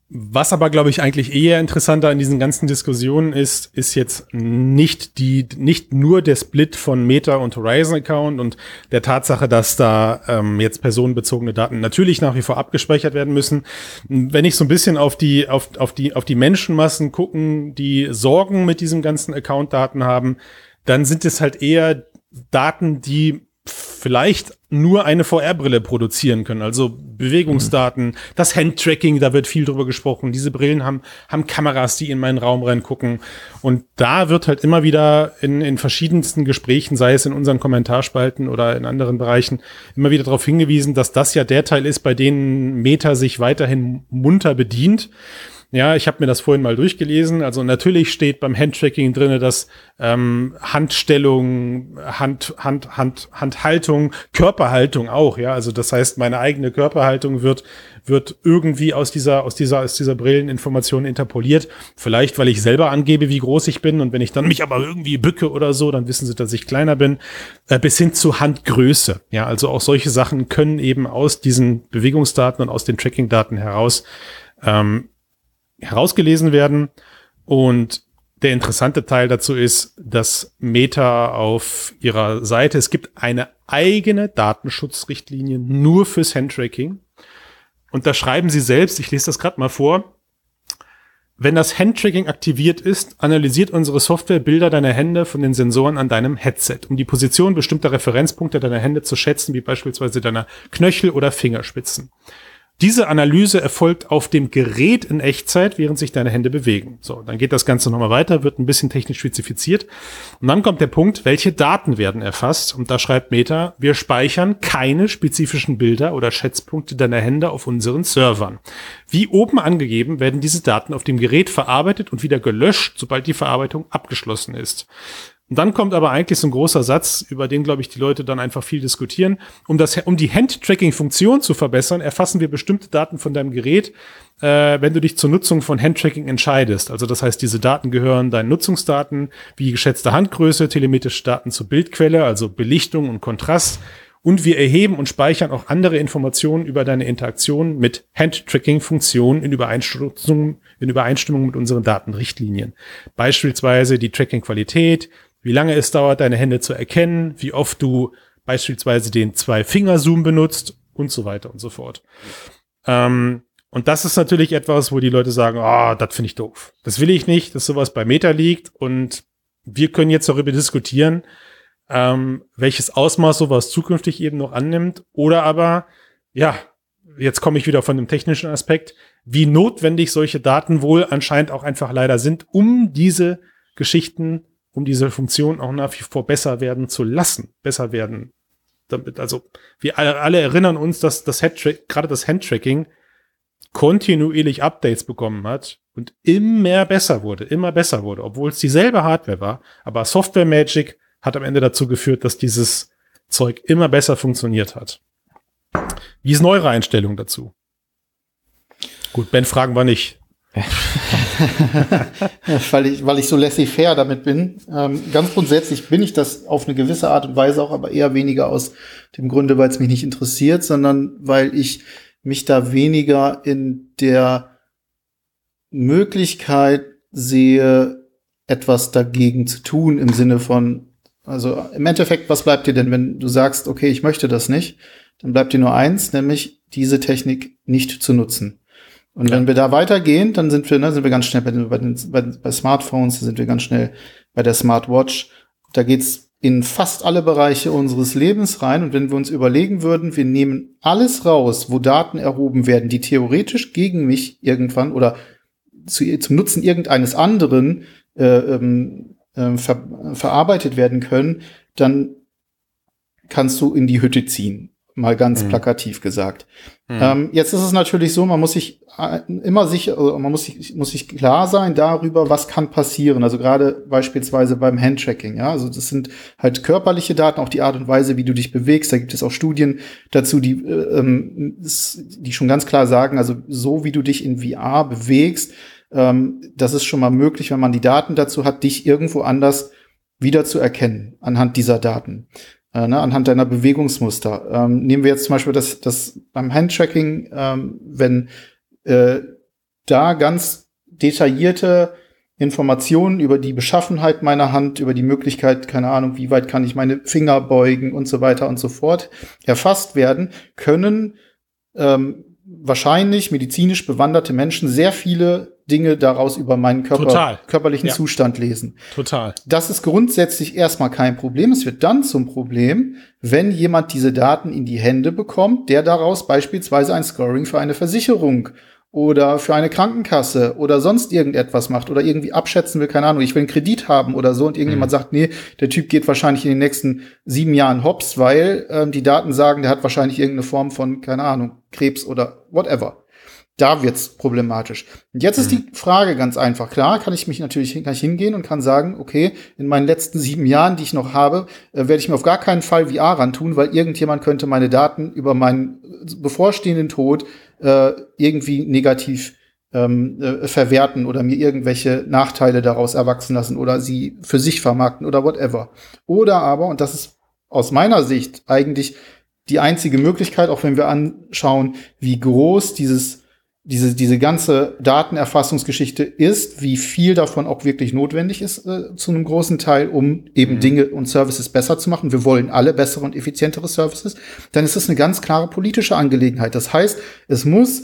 Was aber, glaube ich, eigentlich eher interessanter in diesen ganzen Diskussionen ist, ist jetzt nicht die, nicht nur der Split von Meta und Horizon Account und der Tatsache, dass da ähm, jetzt personenbezogene Daten natürlich nach wie vor abgespeichert werden müssen. Wenn ich so ein bisschen auf die, auf, auf die, auf die Menschenmassen gucken, die Sorgen mit diesem ganzen Account-Daten haben, dann sind es halt eher Daten, die vielleicht nur eine VR-Brille produzieren können, also Bewegungsdaten, mhm. das Handtracking, da wird viel drüber gesprochen. Diese Brillen haben, haben Kameras, die in meinen Raum reingucken. Und da wird halt immer wieder in, in verschiedensten Gesprächen, sei es in unseren Kommentarspalten oder in anderen Bereichen, immer wieder darauf hingewiesen, dass das ja der Teil ist, bei dem Meta sich weiterhin munter bedient. Ja, ich habe mir das vorhin mal durchgelesen. Also natürlich steht beim Handtracking drinne, dass ähm, Handstellung, Hand, Hand, Hand, Handhaltung, Körperhaltung auch. Ja, also das heißt, meine eigene Körperhaltung wird wird irgendwie aus dieser aus dieser aus dieser Brilleninformation interpoliert. Vielleicht, weil ich selber angebe, wie groß ich bin und wenn ich dann mich aber irgendwie bücke oder so, dann wissen sie, dass ich kleiner bin. Äh, bis hin zu Handgröße. Ja, also auch solche Sachen können eben aus diesen Bewegungsdaten und aus den Trackingdaten heraus ähm, herausgelesen werden. Und der interessante Teil dazu ist, dass Meta auf ihrer Seite, es gibt eine eigene Datenschutzrichtlinie nur fürs Handtracking. Und da schreiben sie selbst, ich lese das gerade mal vor, wenn das Handtracking aktiviert ist, analysiert unsere Software Bilder deiner Hände von den Sensoren an deinem Headset, um die Position bestimmter Referenzpunkte deiner Hände zu schätzen, wie beispielsweise deiner Knöchel oder Fingerspitzen. Diese Analyse erfolgt auf dem Gerät in Echtzeit, während sich deine Hände bewegen. So, dann geht das Ganze nochmal weiter, wird ein bisschen technisch spezifiziert. Und dann kommt der Punkt, welche Daten werden erfasst? Und da schreibt Meta, wir speichern keine spezifischen Bilder oder Schätzpunkte deiner Hände auf unseren Servern. Wie oben angegeben, werden diese Daten auf dem Gerät verarbeitet und wieder gelöscht, sobald die Verarbeitung abgeschlossen ist. Und dann kommt aber eigentlich so ein großer Satz, über den, glaube ich, die Leute dann einfach viel diskutieren. Um, das, um die Hand-Tracking-Funktion zu verbessern, erfassen wir bestimmte Daten von deinem Gerät, äh, wenn du dich zur Nutzung von Hand-Tracking entscheidest. Also das heißt, diese Daten gehören deinen Nutzungsdaten, wie geschätzte Handgröße, telemetrische Daten zur Bildquelle, also Belichtung und Kontrast. Und wir erheben und speichern auch andere Informationen über deine Interaktion mit Hand-Tracking-Funktionen in Übereinstimmung, in Übereinstimmung mit unseren Datenrichtlinien. Beispielsweise die Tracking-Qualität, wie lange es dauert, deine Hände zu erkennen, wie oft du beispielsweise den Zwei-Finger-Zoom benutzt und so weiter und so fort. Ähm, und das ist natürlich etwas, wo die Leute sagen, ah, oh, das finde ich doof. Das will ich nicht, dass sowas bei Meta liegt und wir können jetzt darüber diskutieren, ähm, welches Ausmaß sowas zukünftig eben noch annimmt oder aber, ja, jetzt komme ich wieder von dem technischen Aspekt, wie notwendig solche Daten wohl anscheinend auch einfach leider sind, um diese Geschichten um diese Funktion auch nach wie vor besser werden zu lassen, besser werden. Damit, also wir alle, erinnern uns, dass das Headtrack, gerade das Handtracking kontinuierlich Updates bekommen hat und immer besser wurde, immer besser wurde, obwohl es dieselbe Hardware war. Aber Software Magic hat am Ende dazu geführt, dass dieses Zeug immer besser funktioniert hat. Wie ist eure Einstellung dazu? Gut, Ben fragen wir nicht. <laughs> <laughs> weil, ich, weil ich so laissez-faire damit bin. Ähm, ganz grundsätzlich bin ich das auf eine gewisse Art und Weise auch, aber eher weniger aus dem Grunde, weil es mich nicht interessiert, sondern weil ich mich da weniger in der Möglichkeit sehe, etwas dagegen zu tun im Sinne von, also im Endeffekt, was bleibt dir denn, wenn du sagst, okay, ich möchte das nicht, dann bleibt dir nur eins, nämlich diese Technik nicht zu nutzen. Und ja. wenn wir da weitergehen, dann sind wir, ne, sind wir ganz schnell bei, den, bei, den, bei, bei Smartphones, sind wir ganz schnell bei der Smartwatch. Da geht's in fast alle Bereiche unseres Lebens rein. Und wenn wir uns überlegen würden, wir nehmen alles raus, wo Daten erhoben werden, die theoretisch gegen mich irgendwann oder zu, zum Nutzen irgendeines anderen äh, ähm, äh, ver, verarbeitet werden können, dann kannst du in die Hütte ziehen mal ganz mhm. plakativ gesagt. Mhm. Ähm, jetzt ist es natürlich so, man muss sich äh, immer sicher, also man muss sich, muss sich klar sein darüber, was kann passieren. Also gerade beispielsweise beim Handtracking, ja. Also das sind halt körperliche Daten, auch die Art und Weise, wie du dich bewegst. Da gibt es auch Studien dazu, die, äh, ähm, die schon ganz klar sagen, also so wie du dich in VR bewegst, ähm, das ist schon mal möglich, wenn man die Daten dazu hat, dich irgendwo anders wieder zu erkennen anhand dieser Daten äh, ne, anhand deiner Bewegungsmuster. Ähm, nehmen wir jetzt zum Beispiel das, das beim Handtracking, ähm, wenn äh, da ganz detaillierte Informationen über die Beschaffenheit meiner Hand, über die Möglichkeit, keine Ahnung, wie weit kann ich meine Finger beugen und so weiter und so fort, erfasst werden, können ähm, wahrscheinlich medizinisch bewanderte Menschen sehr viele Dinge daraus über meinen Körper, körperlichen ja. Zustand lesen. Total. Das ist grundsätzlich erstmal kein Problem. Es wird dann zum Problem, wenn jemand diese Daten in die Hände bekommt, der daraus beispielsweise ein Scoring für eine Versicherung oder für eine Krankenkasse oder sonst irgendetwas macht oder irgendwie abschätzen will, keine Ahnung, ich will einen Kredit haben oder so und irgendjemand mhm. sagt, nee, der Typ geht wahrscheinlich in den nächsten sieben Jahren hops, weil ähm, die Daten sagen, der hat wahrscheinlich irgendeine Form von, keine Ahnung, Krebs oder whatever. Da wird's problematisch. Und jetzt mhm. ist die Frage ganz einfach. Klar, kann ich mich natürlich kann ich hingehen und kann sagen, okay, in meinen letzten sieben Jahren, die ich noch habe, äh, werde ich mir auf gar keinen Fall VR ran tun, weil irgendjemand könnte meine Daten über meinen bevorstehenden Tod äh, irgendwie negativ ähm, äh, verwerten oder mir irgendwelche Nachteile daraus erwachsen lassen oder sie für sich vermarkten oder whatever. Oder aber, und das ist aus meiner Sicht eigentlich die einzige Möglichkeit, auch wenn wir anschauen, wie groß dieses diese, diese ganze Datenerfassungsgeschichte ist, wie viel davon auch wirklich notwendig ist, äh, zu einem großen Teil, um eben mhm. Dinge und Services besser zu machen. Wir wollen alle bessere und effizientere Services. Dann ist es eine ganz klare politische Angelegenheit. Das heißt, es muss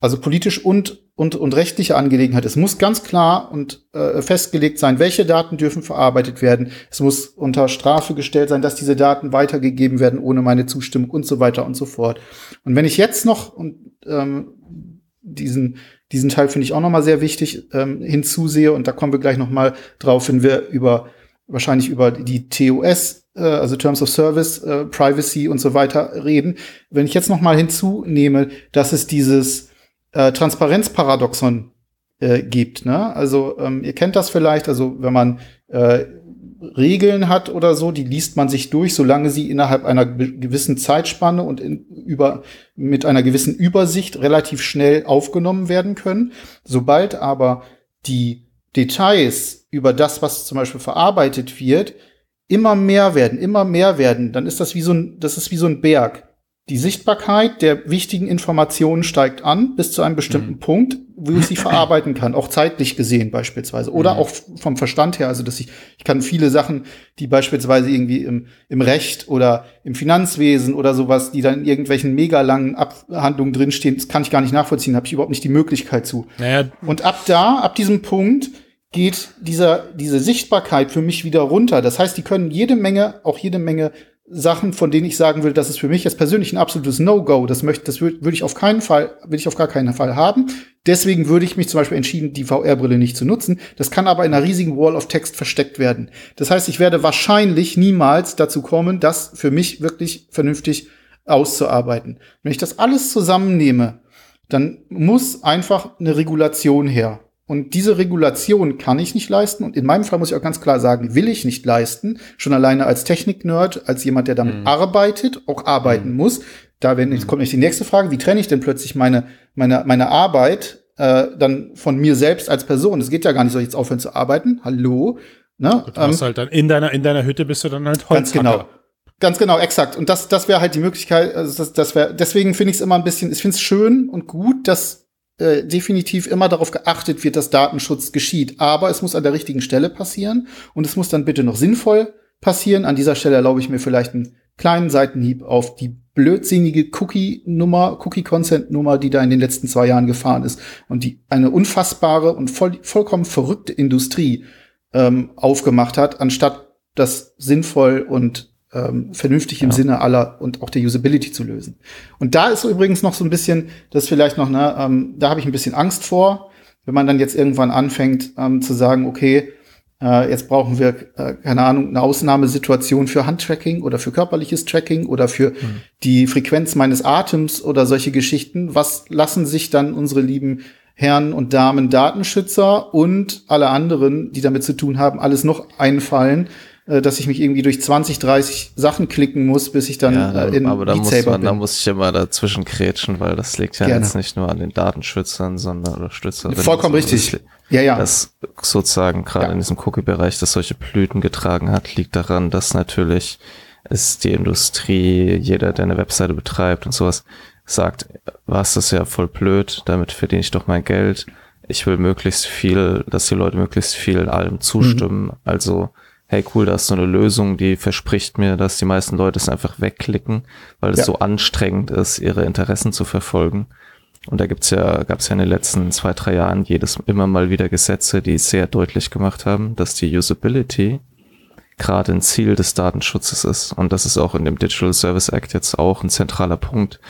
also politisch und, und, und rechtliche Angelegenheit. Es muss ganz klar und äh, festgelegt sein, welche Daten dürfen verarbeitet werden. Es muss unter Strafe gestellt sein, dass diese Daten weitergegeben werden ohne meine Zustimmung und so weiter und so fort. Und wenn ich jetzt noch und ähm, diesen diesen Teil finde ich auch noch mal sehr wichtig ähm, hinzusehe und da kommen wir gleich noch mal drauf, wenn wir über wahrscheinlich über die TOS, äh, also Terms of Service, äh, Privacy und so weiter reden. Wenn ich jetzt noch mal hinzunehme, dass es dieses äh, Transparenzparadoxon äh, gibt. Ne? Also ähm, ihr kennt das vielleicht, also wenn man äh, Regeln hat oder so, die liest man sich durch, solange sie innerhalb einer gewissen Zeitspanne und in, über, mit einer gewissen Übersicht relativ schnell aufgenommen werden können. Sobald aber die Details über das, was zum Beispiel verarbeitet wird, immer mehr werden, immer mehr werden, dann ist das wie so ein, das ist wie so ein Berg. Die Sichtbarkeit der wichtigen Informationen steigt an bis zu einem bestimmten mhm. Punkt, wo ich sie <clears throat> verarbeiten kann, auch zeitlich gesehen beispielsweise oder mhm. auch vom Verstand her. Also dass ich ich kann viele Sachen, die beispielsweise irgendwie im, im Recht oder im Finanzwesen oder sowas, die dann in irgendwelchen mega langen Abhandlungen drinstehen, das kann ich gar nicht nachvollziehen, habe ich überhaupt nicht die Möglichkeit zu. Naja. Und ab da, ab diesem Punkt geht dieser, diese Sichtbarkeit für mich wieder runter. Das heißt, die können jede Menge, auch jede Menge Sachen, von denen ich sagen will, das ist für mich jetzt persönlich ein absolutes No-Go. Das möchte, das würde würd ich auf keinen Fall, will ich auf gar keinen Fall haben. Deswegen würde ich mich zum Beispiel entschieden, die VR-Brille nicht zu nutzen. Das kann aber in einer riesigen Wall of Text versteckt werden. Das heißt, ich werde wahrscheinlich niemals dazu kommen, das für mich wirklich vernünftig auszuarbeiten. Wenn ich das alles zusammennehme, dann muss einfach eine Regulation her. Und diese Regulation kann ich nicht leisten. Und in meinem Fall muss ich auch ganz klar sagen, will ich nicht leisten. Schon alleine als Technik-Nerd, als jemand, der damit mhm. arbeitet, auch arbeiten mhm. muss. Da wenn, jetzt kommt nicht die nächste Frage, wie trenne ich denn plötzlich meine, meine, meine Arbeit äh, dann von mir selbst als Person? Das geht ja gar nicht, soll ich jetzt aufhören zu arbeiten? Hallo? Ne? Du ähm, halt dann in deiner, in deiner Hütte bist du dann halt Holzhacker. Ganz genau. Ganz genau, exakt. Und das, das wäre halt die Möglichkeit, also das, das wäre, deswegen finde ich es immer ein bisschen, ich finde es schön und gut, dass äh, definitiv immer darauf geachtet wird, dass Datenschutz geschieht. Aber es muss an der richtigen Stelle passieren und es muss dann bitte noch sinnvoll passieren. An dieser Stelle erlaube ich mir vielleicht einen kleinen Seitenhieb auf die blödsinnige Cookie-Nummer, Cookie-Consent-Nummer, die da in den letzten zwei Jahren gefahren ist und die eine unfassbare und voll, vollkommen verrückte Industrie ähm, aufgemacht hat, anstatt das sinnvoll und ähm, vernünftig im ja. Sinne aller und auch der Usability zu lösen. Und da ist übrigens noch so ein bisschen, das vielleicht noch, ne, ähm, da habe ich ein bisschen Angst vor, wenn man dann jetzt irgendwann anfängt ähm, zu sagen, okay, äh, jetzt brauchen wir, äh, keine Ahnung, eine Ausnahmesituation für Handtracking oder für körperliches Tracking oder für mhm. die Frequenz meines Atems oder solche Geschichten. Was lassen sich dann unsere lieben Herren und Damen Datenschützer und alle anderen, die damit zu tun haben, alles noch einfallen, dass ich mich irgendwie durch 20, 30 Sachen klicken muss, bis ich dann ja, da, äh, in aber da muss man, bin. da muss ich immer dazwischen krätschen, weil das liegt ja Gerne. jetzt nicht nur an den Datenschützern, sondern oder Stützerinnen. Vollkommen richtig. Das, ja, ja. Das sozusagen gerade ja. in diesem Cookie-Bereich, das solche Blüten getragen hat, liegt daran, dass natürlich es die Industrie, jeder, der eine Webseite betreibt und sowas, sagt, was ist ja voll blöd, damit verdiene ich doch mein Geld. Ich will möglichst viel, dass die Leute möglichst viel allem zustimmen. Mhm. Also hey cool, da ist so eine Lösung, die verspricht mir, dass die meisten Leute es einfach wegklicken, weil es ja. so anstrengend ist, ihre Interessen zu verfolgen. Und da gibt's ja, gab's ja in den letzten zwei, drei Jahren jedes immer mal wieder Gesetze, die sehr deutlich gemacht haben, dass die Usability gerade ein Ziel des Datenschutzes ist. Und das ist auch in dem Digital Service Act jetzt auch ein zentraler Punkt,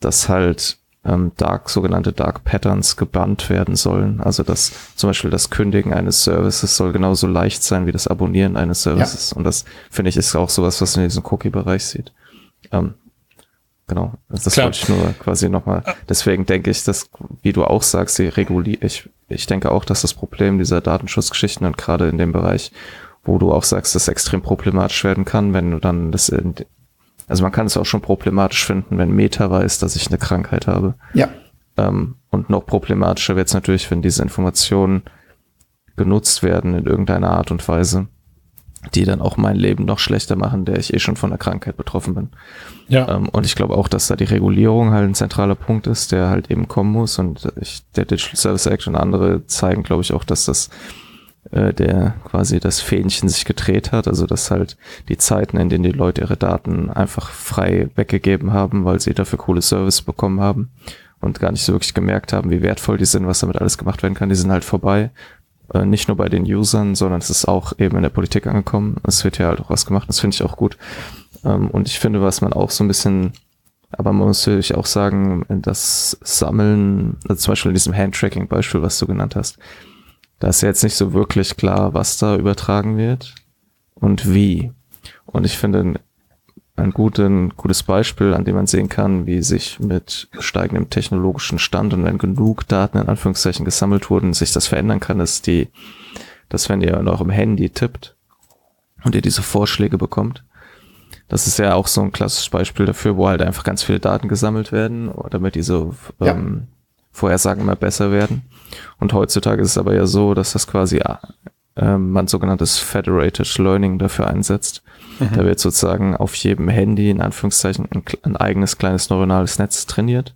dass halt ähm, Dark, sogenannte Dark Patterns gebannt werden sollen. Also dass zum Beispiel das Kündigen eines Services soll genauso leicht sein wie das Abonnieren eines Services. Ja. Und das finde ich ist auch sowas, was man in diesem Cookie-Bereich sieht. Ähm, genau. Also das Klar. wollte ich nur quasi nochmal. Deswegen denke ich, dass, wie du auch sagst, die reguliert, ich, ich denke auch, dass das Problem dieser Datenschutzgeschichten und gerade in dem Bereich, wo du auch sagst, dass extrem problematisch werden kann, wenn du dann das in, also man kann es auch schon problematisch finden, wenn Meta weiß, dass ich eine Krankheit habe. Ja. Ähm, und noch problematischer wird es natürlich, wenn diese Informationen genutzt werden in irgendeiner Art und Weise, die dann auch mein Leben noch schlechter machen, der ich eh schon von der Krankheit betroffen bin. Ja. Ähm, und ich glaube auch, dass da die Regulierung halt ein zentraler Punkt ist, der halt eben kommen muss. Und ich, der Digital Service Act und andere zeigen, glaube ich, auch, dass das äh, der quasi das Fähnchen sich gedreht hat, also dass halt die Zeiten, in denen die Leute ihre Daten einfach frei weggegeben haben, weil sie dafür coole Service bekommen haben und gar nicht so wirklich gemerkt haben, wie wertvoll die sind, was damit alles gemacht werden kann, die sind halt vorbei. Äh, nicht nur bei den Usern, sondern es ist auch eben in der Politik angekommen. Es wird ja halt auch was gemacht, das finde ich auch gut. Ähm, und ich finde, was man auch so ein bisschen, aber man muss natürlich auch sagen, das Sammeln, also zum Beispiel in diesem Handtracking-Beispiel, was du genannt hast, da ist jetzt nicht so wirklich klar, was da übertragen wird und wie. Und ich finde, ein guten, gutes Beispiel, an dem man sehen kann, wie sich mit steigendem technologischen Stand und wenn genug Daten in Anführungszeichen gesammelt wurden, sich das verändern kann, ist die, dass wenn ihr in eurem Handy tippt und ihr diese Vorschläge bekommt, das ist ja auch so ein klassisches Beispiel dafür, wo halt einfach ganz viele Daten gesammelt werden, damit diese ja. ähm, Vorhersagen immer besser werden. Und heutzutage ist es aber ja so, dass das quasi äh, man sogenanntes Federated Learning dafür einsetzt. Mhm. Da wird sozusagen auf jedem Handy in Anführungszeichen ein, ein eigenes kleines neuronales Netz trainiert.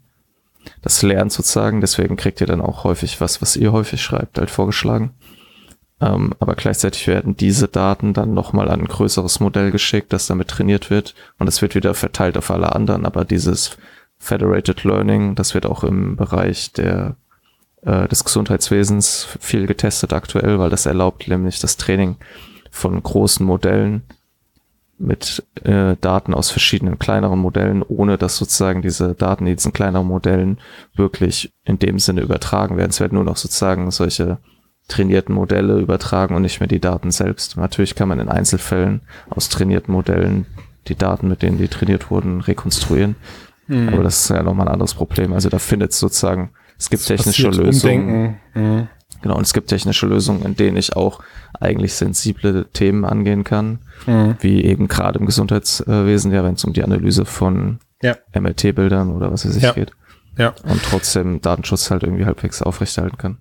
Das lernt sozusagen, deswegen kriegt ihr dann auch häufig was, was ihr häufig schreibt, halt vorgeschlagen. Ähm, aber gleichzeitig werden diese Daten dann nochmal an ein größeres Modell geschickt, das damit trainiert wird und es wird wieder verteilt auf alle anderen. Aber dieses Federated Learning, das wird auch im Bereich der, äh, des Gesundheitswesens viel getestet aktuell, weil das erlaubt nämlich das Training von großen Modellen mit äh, Daten aus verschiedenen kleineren Modellen, ohne dass sozusagen diese Daten in diesen kleineren Modellen wirklich in dem Sinne übertragen werden. Es werden nur noch sozusagen solche trainierten Modelle übertragen und nicht mehr die Daten selbst. Natürlich kann man in Einzelfällen aus trainierten Modellen die Daten, mit denen die trainiert wurden, rekonstruieren. Mhm. Aber das ist ja nochmal ein anderes Problem. Also da findet sozusagen, es gibt technische Lösungen. Mhm. Genau, und es gibt technische Lösungen, in denen ich auch eigentlich sensible Themen angehen kann, mhm. wie eben gerade im Gesundheitswesen, ja, wenn es um die Analyse von ja. MLT-Bildern oder was weiß ich ja. geht. Ja. Und trotzdem Datenschutz halt irgendwie halbwegs aufrechterhalten kann.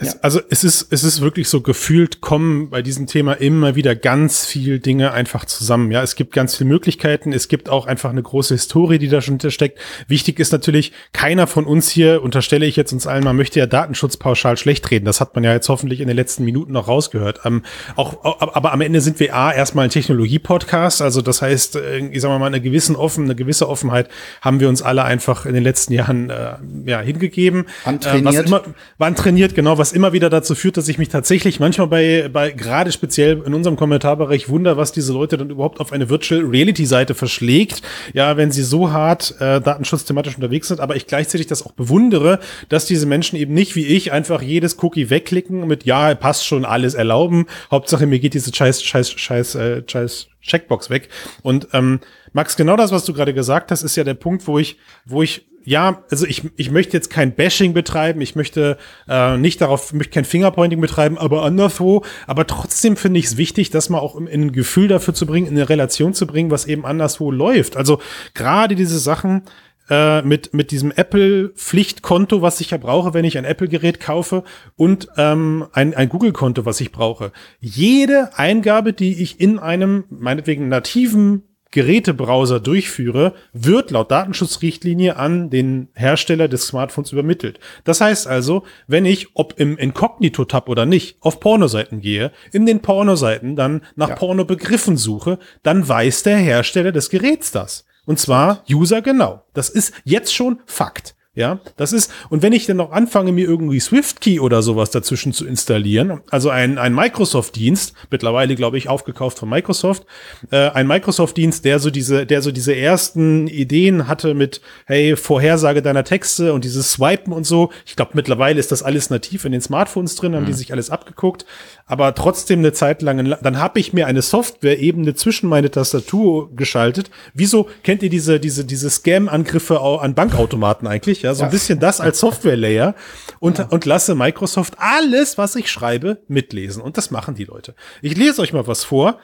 Es, ja. Also es ist, es ist wirklich so gefühlt, kommen bei diesem Thema immer wieder ganz viel Dinge einfach zusammen. Ja, es gibt ganz viele Möglichkeiten. Es gibt auch einfach eine große Historie, die da schon hintersteckt. Wichtig ist natürlich, keiner von uns hier, unterstelle ich jetzt uns allen mal, möchte ja Datenschutz pauschal schlecht reden. Das hat man ja jetzt hoffentlich in den letzten Minuten noch rausgehört. Ähm, auch, aber am Ende sind wir A, erstmal ein Technologie-Podcast. Also das heißt, äh, ich sag mal, eine gewissen offen, eine gewisse Offenheit haben wir uns alle einfach in den letzten Jahren äh, ja, hingegeben. Antrainiert. Äh, was immer, waren trainiert, genau, was was immer wieder dazu führt, dass ich mich tatsächlich manchmal bei, bei gerade speziell in unserem Kommentarbereich wundere, was diese Leute dann überhaupt auf eine Virtual Reality Seite verschlägt. Ja, wenn sie so hart äh, datenschutzthematisch unterwegs sind, aber ich gleichzeitig das auch bewundere, dass diese Menschen eben nicht wie ich einfach jedes Cookie wegklicken mit ja, passt schon alles erlauben. Hauptsache mir geht diese scheiß scheiß scheiß äh, scheiß Checkbox weg und ähm, Max, genau das, was du gerade gesagt hast, ist ja der Punkt, wo ich, wo ich ja, also ich, ich möchte jetzt kein Bashing betreiben, ich möchte äh, nicht darauf, möchte kein Fingerpointing betreiben, aber anderswo. Aber trotzdem finde ich es wichtig, das mal auch in, in ein Gefühl dafür zu bringen, in eine Relation zu bringen, was eben anderswo läuft. Also gerade diese Sachen äh, mit, mit diesem Apple-Pflichtkonto, was ich ja brauche, wenn ich ein Apple-Gerät kaufe, und ähm, ein, ein Google-Konto, was ich brauche. Jede Eingabe, die ich in einem, meinetwegen nativen Gerätebrowser durchführe, wird laut Datenschutzrichtlinie an den Hersteller des Smartphones übermittelt. Das heißt also, wenn ich, ob im Inkognito-Tab oder nicht, auf Pornoseiten gehe, in den Pornoseiten dann nach ja. Pornobegriffen suche, dann weiß der Hersteller des Geräts das. Und zwar User genau. Das ist jetzt schon Fakt. Ja, das ist, und wenn ich dann noch anfange, mir irgendwie SwiftKey oder sowas dazwischen zu installieren, also ein, ein Microsoft-Dienst, mittlerweile, glaube ich, aufgekauft von Microsoft, äh, ein Microsoft-Dienst, der so diese, der so diese ersten Ideen hatte mit, hey, Vorhersage deiner Texte und dieses Swipen und so. Ich glaube, mittlerweile ist das alles nativ in den Smartphones drin, haben mhm. die sich alles abgeguckt, aber trotzdem eine Zeit lang, dann habe ich mir eine Software-Ebene zwischen meine Tastatur geschaltet. Wieso kennt ihr diese, diese, diese Scam-Angriffe an Bankautomaten eigentlich? ja, so ein bisschen das als Software-Layer und, ja. und lasse Microsoft alles, was ich schreibe, mitlesen. Und das machen die Leute. Ich lese euch mal was vor.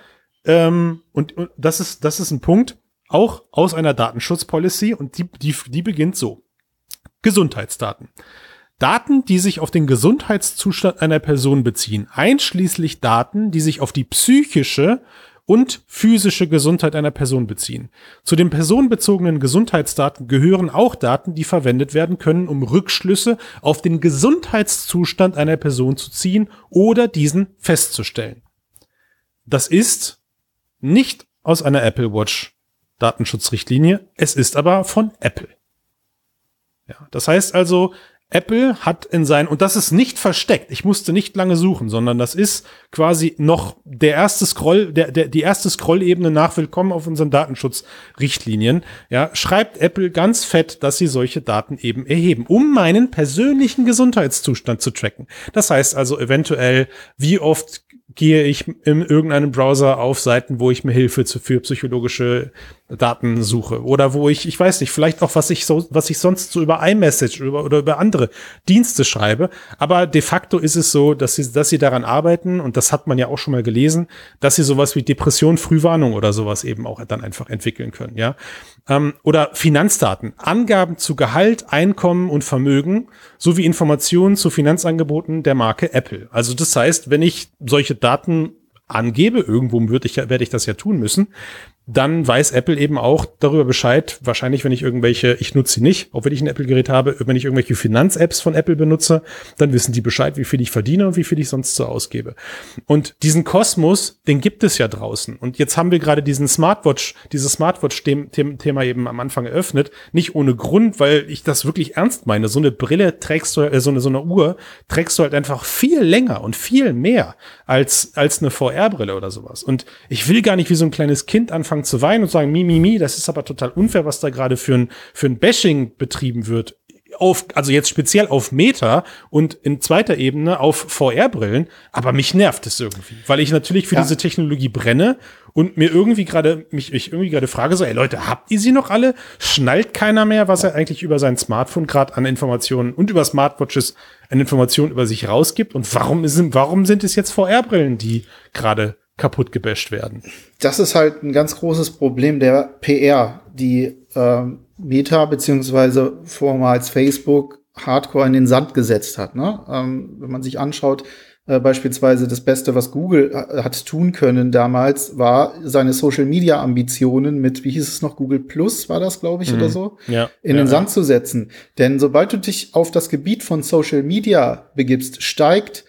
Ähm, und, und das ist, das ist ein Punkt, auch aus einer Datenschutzpolicy und die, die, die beginnt so. Gesundheitsdaten. Daten, die sich auf den Gesundheitszustand einer Person beziehen, einschließlich Daten, die sich auf die psychische und physische Gesundheit einer Person beziehen. Zu den personenbezogenen Gesundheitsdaten gehören auch Daten, die verwendet werden können, um Rückschlüsse auf den Gesundheitszustand einer Person zu ziehen oder diesen festzustellen. Das ist nicht aus einer Apple Watch Datenschutzrichtlinie, es ist aber von Apple. Ja, das heißt also, Apple hat in sein, und das ist nicht versteckt, ich musste nicht lange suchen, sondern das ist quasi noch der erste Scroll, der, der, die erste Scrollebene nach Willkommen auf unseren Datenschutzrichtlinien, ja, schreibt Apple ganz fett, dass sie solche Daten eben erheben, um meinen persönlichen Gesundheitszustand zu tracken. Das heißt also eventuell, wie oft gehe ich in irgendeinem Browser auf Seiten, wo ich mir Hilfe zu, für psychologische Daten suche oder wo ich, ich weiß nicht, vielleicht auch was ich so, was ich sonst so über iMessage über, oder über andere Dienste schreibe. Aber de facto ist es so, dass sie, dass sie daran arbeiten und das hat man ja auch schon mal gelesen, dass sie sowas wie Depression, Frühwarnung oder sowas eben auch dann einfach entwickeln können, ja. Ähm, oder Finanzdaten, Angaben zu Gehalt, Einkommen und Vermögen sowie Informationen zu Finanzangeboten der Marke Apple. Also das heißt, wenn ich solche Daten angebe, irgendwo würde werde ich das ja tun müssen, dann weiß Apple eben auch darüber Bescheid. Wahrscheinlich, wenn ich irgendwelche, ich nutze sie nicht, auch wenn ich ein Apple-Gerät habe, wenn ich irgendwelche Finanz-Apps von Apple benutze, dann wissen die Bescheid, wie viel ich verdiene und wie viel ich sonst so ausgebe. Und diesen Kosmos, den gibt es ja draußen. Und jetzt haben wir gerade diesen Smartwatch, dieses Smartwatch-Thema eben am Anfang eröffnet. Nicht ohne Grund, weil ich das wirklich ernst meine. So eine Brille trägst du, äh, so eine, so eine Uhr trägst du halt einfach viel länger und viel mehr als, als eine VR-Brille oder sowas. Und ich will gar nicht wie so ein kleines Kind anfangen, anfangen zu weinen und sagen, mi, mi, mi, das ist aber total unfair, was da gerade für ein, für ein Bashing betrieben wird. Auf, also jetzt speziell auf Meta und in zweiter Ebene auf VR-Brillen, aber mich nervt es irgendwie, weil ich natürlich für ja. diese Technologie brenne und mir irgendwie gerade, mich, mich irgendwie gerade frage, so, ey Leute, habt ihr sie noch alle? Schnallt keiner mehr, was er eigentlich über sein Smartphone gerade an Informationen und über Smartwatches an Informationen über sich rausgibt? Und warum sind, warum sind es jetzt VR-Brillen, die gerade kaputt gebasht werden. Das ist halt ein ganz großes Problem der PR, die äh, Meta beziehungsweise vormals Facebook Hardcore in den Sand gesetzt hat. Ne? Ähm, wenn man sich anschaut, äh, beispielsweise das Beste, was Google äh, hat tun können damals, war seine Social-Media-Ambitionen mit, wie hieß es noch, Google Plus war das, glaube ich, mhm. oder so, ja, in ja, den Sand ja. zu setzen. Denn sobald du dich auf das Gebiet von Social Media begibst, steigt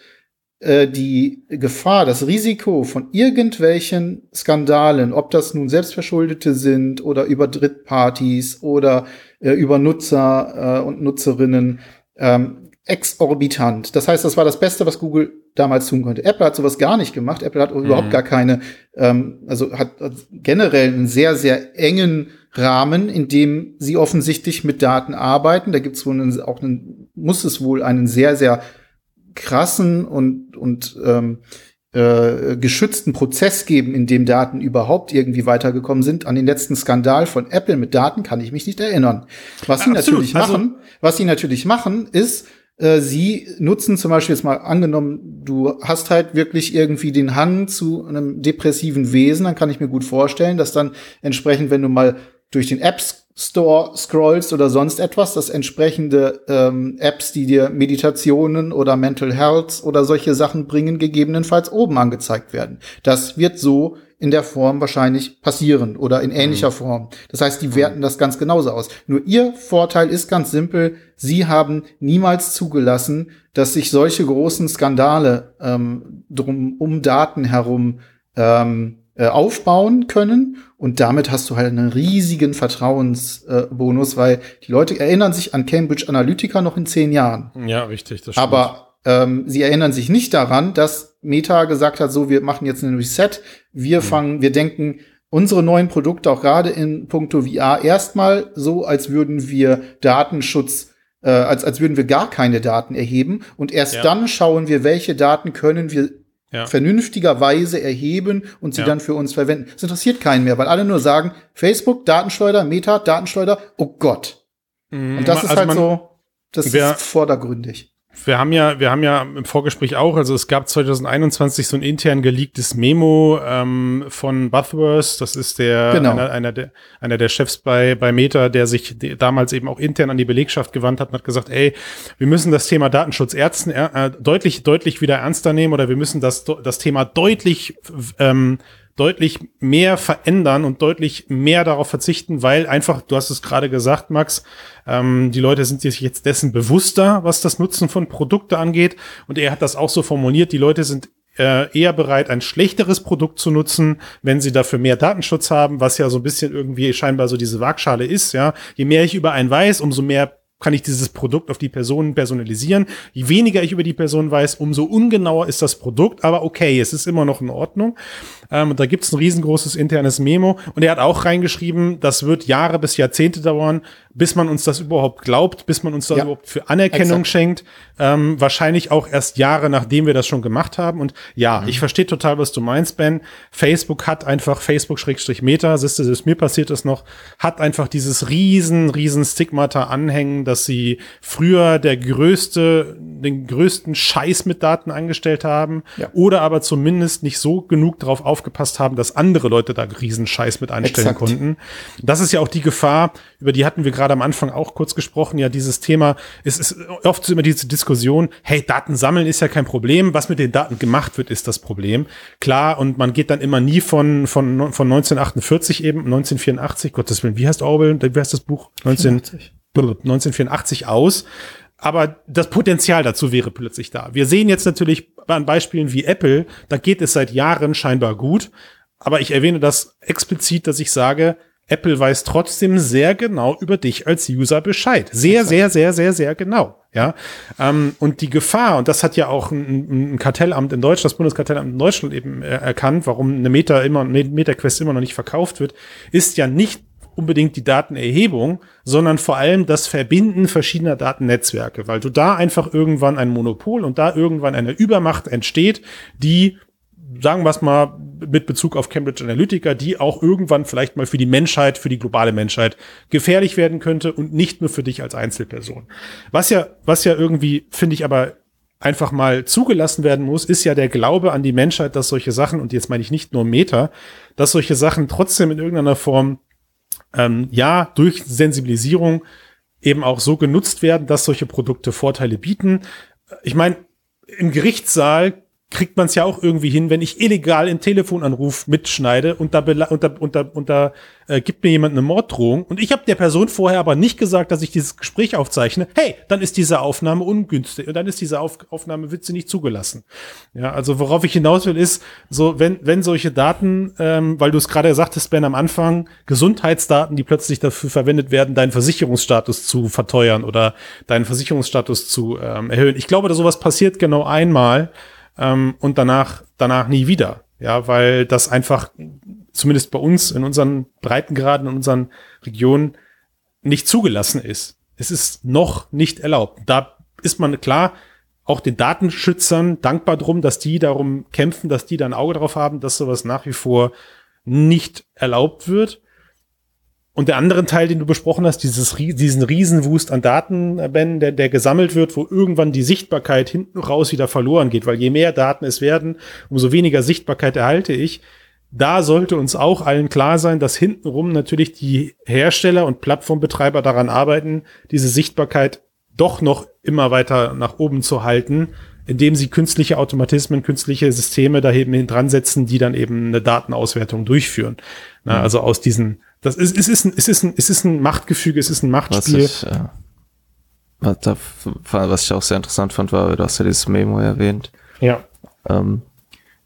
die Gefahr, das Risiko von irgendwelchen Skandalen, ob das nun selbstverschuldete sind oder über Drittpartys oder äh, über Nutzer äh, und Nutzerinnen, ähm, exorbitant. Das heißt, das war das Beste, was Google damals tun konnte. Apple hat sowas gar nicht gemacht. Apple hat mhm. überhaupt gar keine, ähm, also hat, hat generell einen sehr, sehr engen Rahmen, in dem sie offensichtlich mit Daten arbeiten. Da gibt es wohl einen, auch einen, muss es wohl einen sehr, sehr krassen und, und ähm, äh, geschützten Prozess geben, in dem Daten überhaupt irgendwie weitergekommen sind. An den letzten Skandal von Apple mit Daten kann ich mich nicht erinnern. Was sie Absolut. natürlich also machen, was sie natürlich machen, ist, äh, sie nutzen zum Beispiel jetzt mal angenommen, du hast halt wirklich irgendwie den Hang zu einem depressiven Wesen, dann kann ich mir gut vorstellen, dass dann entsprechend, wenn du mal durch den Apps Store scrollst oder sonst etwas, dass entsprechende ähm, Apps, die dir Meditationen oder Mental Health oder solche Sachen bringen, gegebenenfalls oben angezeigt werden. Das wird so in der Form wahrscheinlich passieren oder in ähnlicher mhm. Form. Das heißt, die werten das ganz genauso aus. Nur ihr Vorteil ist ganz simpel, sie haben niemals zugelassen, dass sich solche großen Skandale ähm, drum um Daten herum ähm, äh, aufbauen können. Und damit hast du halt einen riesigen Vertrauensbonus, äh, weil die Leute erinnern sich an Cambridge Analytica noch in zehn Jahren. Ja, richtig. Das stimmt. Aber ähm, sie erinnern sich nicht daran, dass Meta gesagt hat, so, wir machen jetzt einen Reset, wir mhm. fangen, wir denken, unsere neuen Produkte auch gerade in puncto VR erstmal so, als würden wir Datenschutz äh, als, als würden wir gar keine Daten erheben und erst ja. dann schauen wir, welche Daten können wir ja. vernünftigerweise erheben und sie ja. dann für uns verwenden. Das interessiert keinen mehr, weil alle nur sagen, Facebook, Datenschleuder, Meta, Datenschleuder, oh Gott. Mhm. Und das ist also halt so, das ist vordergründig wir haben ja, wir haben ja im Vorgespräch auch, also es gab 2021 so ein intern geleaktes Memo ähm, von Buzzworth, das ist der genau. einer, einer, der einer der Chefs bei bei Meta, der sich damals eben auch intern an die Belegschaft gewandt hat und hat gesagt, ey, wir müssen das Thema Datenschutz Ärzten äh, deutlich deutlich wieder ernster nehmen oder wir müssen das das Thema deutlich ähm, deutlich mehr verändern und deutlich mehr darauf verzichten, weil einfach, du hast es gerade gesagt, Max, ähm, die Leute sind sich jetzt dessen bewusster, was das Nutzen von Produkte angeht. Und er hat das auch so formuliert, die Leute sind äh, eher bereit, ein schlechteres Produkt zu nutzen, wenn sie dafür mehr Datenschutz haben, was ja so ein bisschen irgendwie scheinbar so diese Waagschale ist, ja. Je mehr ich über einen weiß, umso mehr kann ich dieses Produkt auf die Person personalisieren. Je weniger ich über die Person weiß, umso ungenauer ist das Produkt. Aber okay, es ist immer noch in Ordnung. Ähm, da gibt's ein riesengroßes internes Memo. Und er hat auch reingeschrieben, das wird Jahre bis Jahrzehnte dauern, bis man uns das überhaupt glaubt, bis man uns das ja, überhaupt für Anerkennung exakt. schenkt. Ähm, wahrscheinlich auch erst Jahre, nachdem wir das schon gemacht haben. Und ja, mhm. ich verstehe total, was du meinst, Ben. Facebook hat einfach Facebook-Meta, siehst du, mir passiert das noch, hat einfach dieses riesen, riesen Stigmata anhängen, dass sie früher der größte, den größten Scheiß mit Daten angestellt haben ja. oder aber zumindest nicht so genug darauf aufgepasst haben, dass andere Leute da riesen Scheiß mit einstellen Exakt. konnten. Das ist ja auch die Gefahr, über die hatten wir gerade am Anfang auch kurz gesprochen, ja, dieses Thema, es ist oft immer diese Diskussion, hey, Daten sammeln ist ja kein Problem, was mit den Daten gemacht wird, ist das Problem. Klar, und man geht dann immer nie von, von, von 1948 eben, 1984, Gottes Willen, wie heißt Orwell, wie heißt das Buch? 19, 1984 aus. Aber das Potenzial dazu wäre plötzlich da. Wir sehen jetzt natürlich an Beispielen wie Apple, da geht es seit Jahren scheinbar gut. Aber ich erwähne das explizit, dass ich sage, Apple weiß trotzdem sehr genau über dich als User Bescheid. Sehr, sehr, sehr, sehr, sehr genau. Ja, ähm, und die Gefahr, und das hat ja auch ein, ein Kartellamt in Deutschland, das Bundeskartellamt in Deutschland eben erkannt, warum eine Meta immer, MetaQuest immer noch nicht verkauft wird, ist ja nicht unbedingt die Datenerhebung, sondern vor allem das Verbinden verschiedener Datennetzwerke, weil du da einfach irgendwann ein Monopol und da irgendwann eine Übermacht entsteht, die sagen wir es mal mit Bezug auf Cambridge Analytica, die auch irgendwann vielleicht mal für die Menschheit, für die globale Menschheit gefährlich werden könnte und nicht nur für dich als Einzelperson. Was ja, was ja irgendwie, finde ich aber einfach mal zugelassen werden muss, ist ja der Glaube an die Menschheit, dass solche Sachen, und jetzt meine ich nicht nur Meta, dass solche Sachen trotzdem in irgendeiner Form ähm, ja, durch Sensibilisierung eben auch so genutzt werden, dass solche Produkte Vorteile bieten. Ich meine, im Gerichtssaal kriegt man es ja auch irgendwie hin, wenn ich illegal im Telefonanruf mitschneide und da, und da, und da, und da äh, gibt mir jemand eine Morddrohung und ich habe der Person vorher aber nicht gesagt, dass ich dieses Gespräch aufzeichne, hey, dann ist diese Aufnahme ungünstig und dann ist diese Auf Aufnahme wird sie nicht zugelassen. Ja, also worauf ich hinaus will ist, so wenn wenn solche Daten, ähm, weil du es gerade sagtest, Ben am Anfang, Gesundheitsdaten, die plötzlich dafür verwendet werden, deinen Versicherungsstatus zu verteuern oder deinen Versicherungsstatus zu ähm, erhöhen. Ich glaube, dass sowas passiert genau einmal ähm, und danach, danach nie wieder. Ja, weil das einfach, zumindest bei uns, in unseren Breitengraden, in unseren Regionen, nicht zugelassen ist. Es ist noch nicht erlaubt. Da ist man klar, auch den Datenschützern dankbar drum, dass die darum kämpfen, dass die da ein Auge drauf haben, dass sowas nach wie vor nicht erlaubt wird. Und der andere Teil, den du besprochen hast, dieses, diesen Riesenwust an Daten, Ben, der, der gesammelt wird, wo irgendwann die Sichtbarkeit hinten raus wieder verloren geht, weil je mehr Daten es werden, umso weniger Sichtbarkeit erhalte ich. Da sollte uns auch allen klar sein, dass hintenrum natürlich die Hersteller und Plattformbetreiber daran arbeiten, diese Sichtbarkeit doch noch immer weiter nach oben zu halten, indem sie künstliche Automatismen, künstliche Systeme da eben dran setzen, die dann eben eine Datenauswertung durchführen. Na, mhm. Also aus diesen das ist, es ist ein, es ist ein, es ist ein Machtgefüge, es ist ein Machtspiel. Was ich, äh, was, ich auch sehr interessant fand, war, du hast ja dieses Memo erwähnt. Ja. Ähm,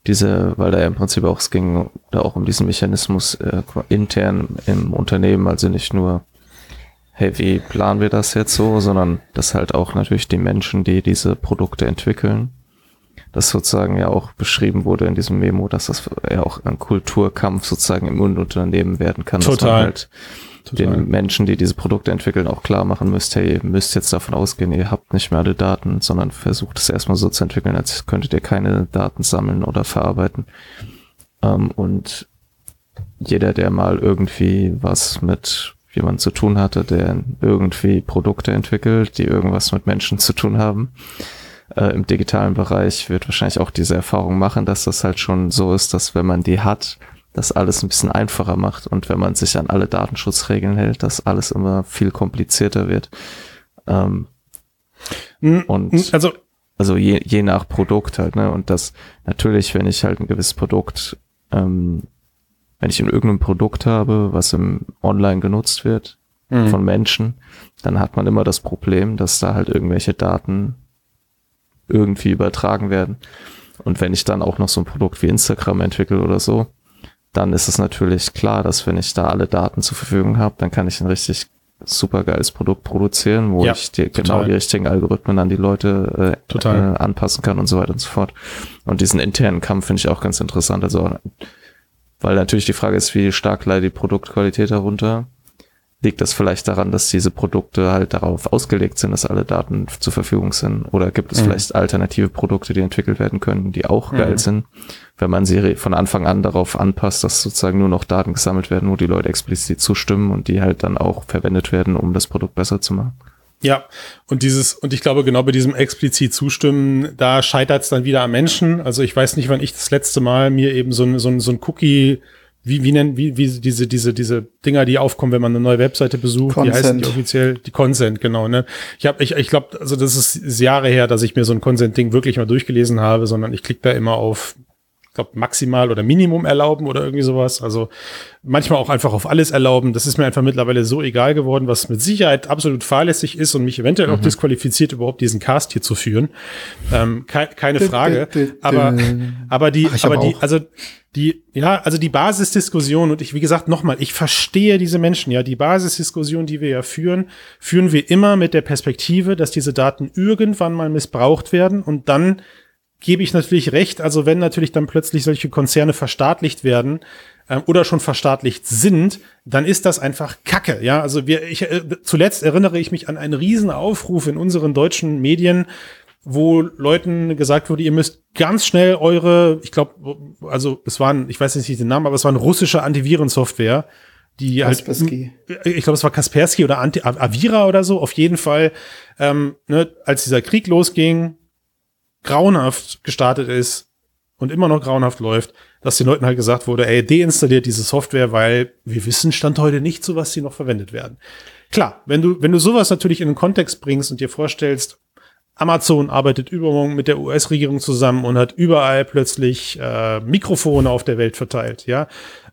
diese, weil da ja im Prinzip auch, es ging da auch um diesen Mechanismus äh, intern im Unternehmen, also nicht nur, hey, wie planen wir das jetzt so, sondern dass halt auch natürlich die Menschen, die diese Produkte entwickeln, das sozusagen ja auch beschrieben wurde in diesem Memo, dass das ja auch ein Kulturkampf sozusagen im Unternehmen werden kann. Total. Dass man halt Total. den Menschen, die diese Produkte entwickeln, auch klar machen müsst, hey, ihr müsst jetzt davon ausgehen, ihr habt nicht mehr alle Daten, sondern versucht es erstmal so zu entwickeln, als könntet ihr keine Daten sammeln oder verarbeiten. Ähm, und jeder, der mal irgendwie was mit jemand zu tun hatte, der irgendwie Produkte entwickelt, die irgendwas mit Menschen zu tun haben, äh, im digitalen Bereich wird wahrscheinlich auch diese Erfahrung machen, dass das halt schon so ist, dass wenn man die hat, das alles ein bisschen einfacher macht und wenn man sich an alle Datenschutzregeln hält, dass alles immer viel komplizierter wird. Ähm, und also also je, je nach Produkt halt, ne? Und das natürlich, wenn ich halt ein gewisses Produkt, ähm, wenn ich in irgendeinem Produkt habe, was im Online genutzt wird mhm. von Menschen, dann hat man immer das Problem, dass da halt irgendwelche Daten irgendwie übertragen werden. Und wenn ich dann auch noch so ein Produkt wie Instagram entwickle oder so, dann ist es natürlich klar, dass wenn ich da alle Daten zur Verfügung habe, dann kann ich ein richtig super geiles Produkt produzieren, wo ja, ich die, genau die richtigen Algorithmen an die Leute äh, äh, anpassen kann und so weiter und so fort. Und diesen internen Kampf finde ich auch ganz interessant. Also, weil natürlich die Frage ist, wie stark leidet die Produktqualität darunter? Liegt das vielleicht daran, dass diese Produkte halt darauf ausgelegt sind, dass alle Daten zur Verfügung sind? Oder gibt es mhm. vielleicht alternative Produkte, die entwickelt werden können, die auch mhm. geil sind, wenn man sie von Anfang an darauf anpasst, dass sozusagen nur noch Daten gesammelt werden, wo die Leute explizit zustimmen und die halt dann auch verwendet werden, um das Produkt besser zu machen? Ja, und dieses, und ich glaube, genau bei diesem explizit zustimmen, da scheitert es dann wieder am Menschen. Also ich weiß nicht, wann ich das letzte Mal mir eben so ein, so ein, so ein Cookie wie, wie nennen, wie, wie diese, diese, diese Dinger, die aufkommen, wenn man eine neue Webseite besucht, Consent. die heißen die offiziell, die Consent, genau, ne? Ich habe, ich, ich glaube, also das ist, Jahre her, dass ich mir so ein Consent-Ding wirklich mal durchgelesen habe, sondern ich klicke da immer auf, glaube, maximal oder Minimum erlauben oder irgendwie sowas. Also manchmal auch einfach auf alles erlauben. Das ist mir einfach mittlerweile so egal geworden, was mit Sicherheit absolut fahrlässig ist und mich eventuell mhm. auch disqualifiziert, überhaupt diesen Cast hier zu führen. Ähm, ke keine Frage. aber, aber die, Ach, aber die, also die, ja, also die Basisdiskussion und ich, wie gesagt, nochmal, ich verstehe diese Menschen, ja, die Basisdiskussion, die wir ja führen, führen wir immer mit der Perspektive, dass diese Daten irgendwann mal missbraucht werden und dann gebe ich natürlich recht, also wenn natürlich dann plötzlich solche Konzerne verstaatlicht werden, ähm, oder schon verstaatlicht sind, dann ist das einfach Kacke. Ja, also wir, ich, äh, zuletzt erinnere ich mich an einen riesen Aufruf in unseren deutschen Medien, wo Leuten gesagt wurde, ihr müsst ganz schnell eure, ich glaube, also es waren, ich weiß nicht den Namen, aber es war eine russische Antivirensoftware, die halt, Kaspersky. halt, ich glaube, es war Kaspersky oder Anti Avira oder so, auf jeden Fall, ähm, ne, als dieser Krieg losging, grauenhaft gestartet ist und immer noch grauenhaft läuft, dass den Leuten halt gesagt wurde, ey, deinstalliert diese Software, weil wir wissen Stand heute nicht, zu was sie noch verwendet werden. Klar, wenn du, wenn du sowas natürlich in den Kontext bringst und dir vorstellst, Amazon arbeitet übermorgen mit der US-Regierung zusammen und hat überall plötzlich äh, Mikrofone auf der Welt verteilt, ja.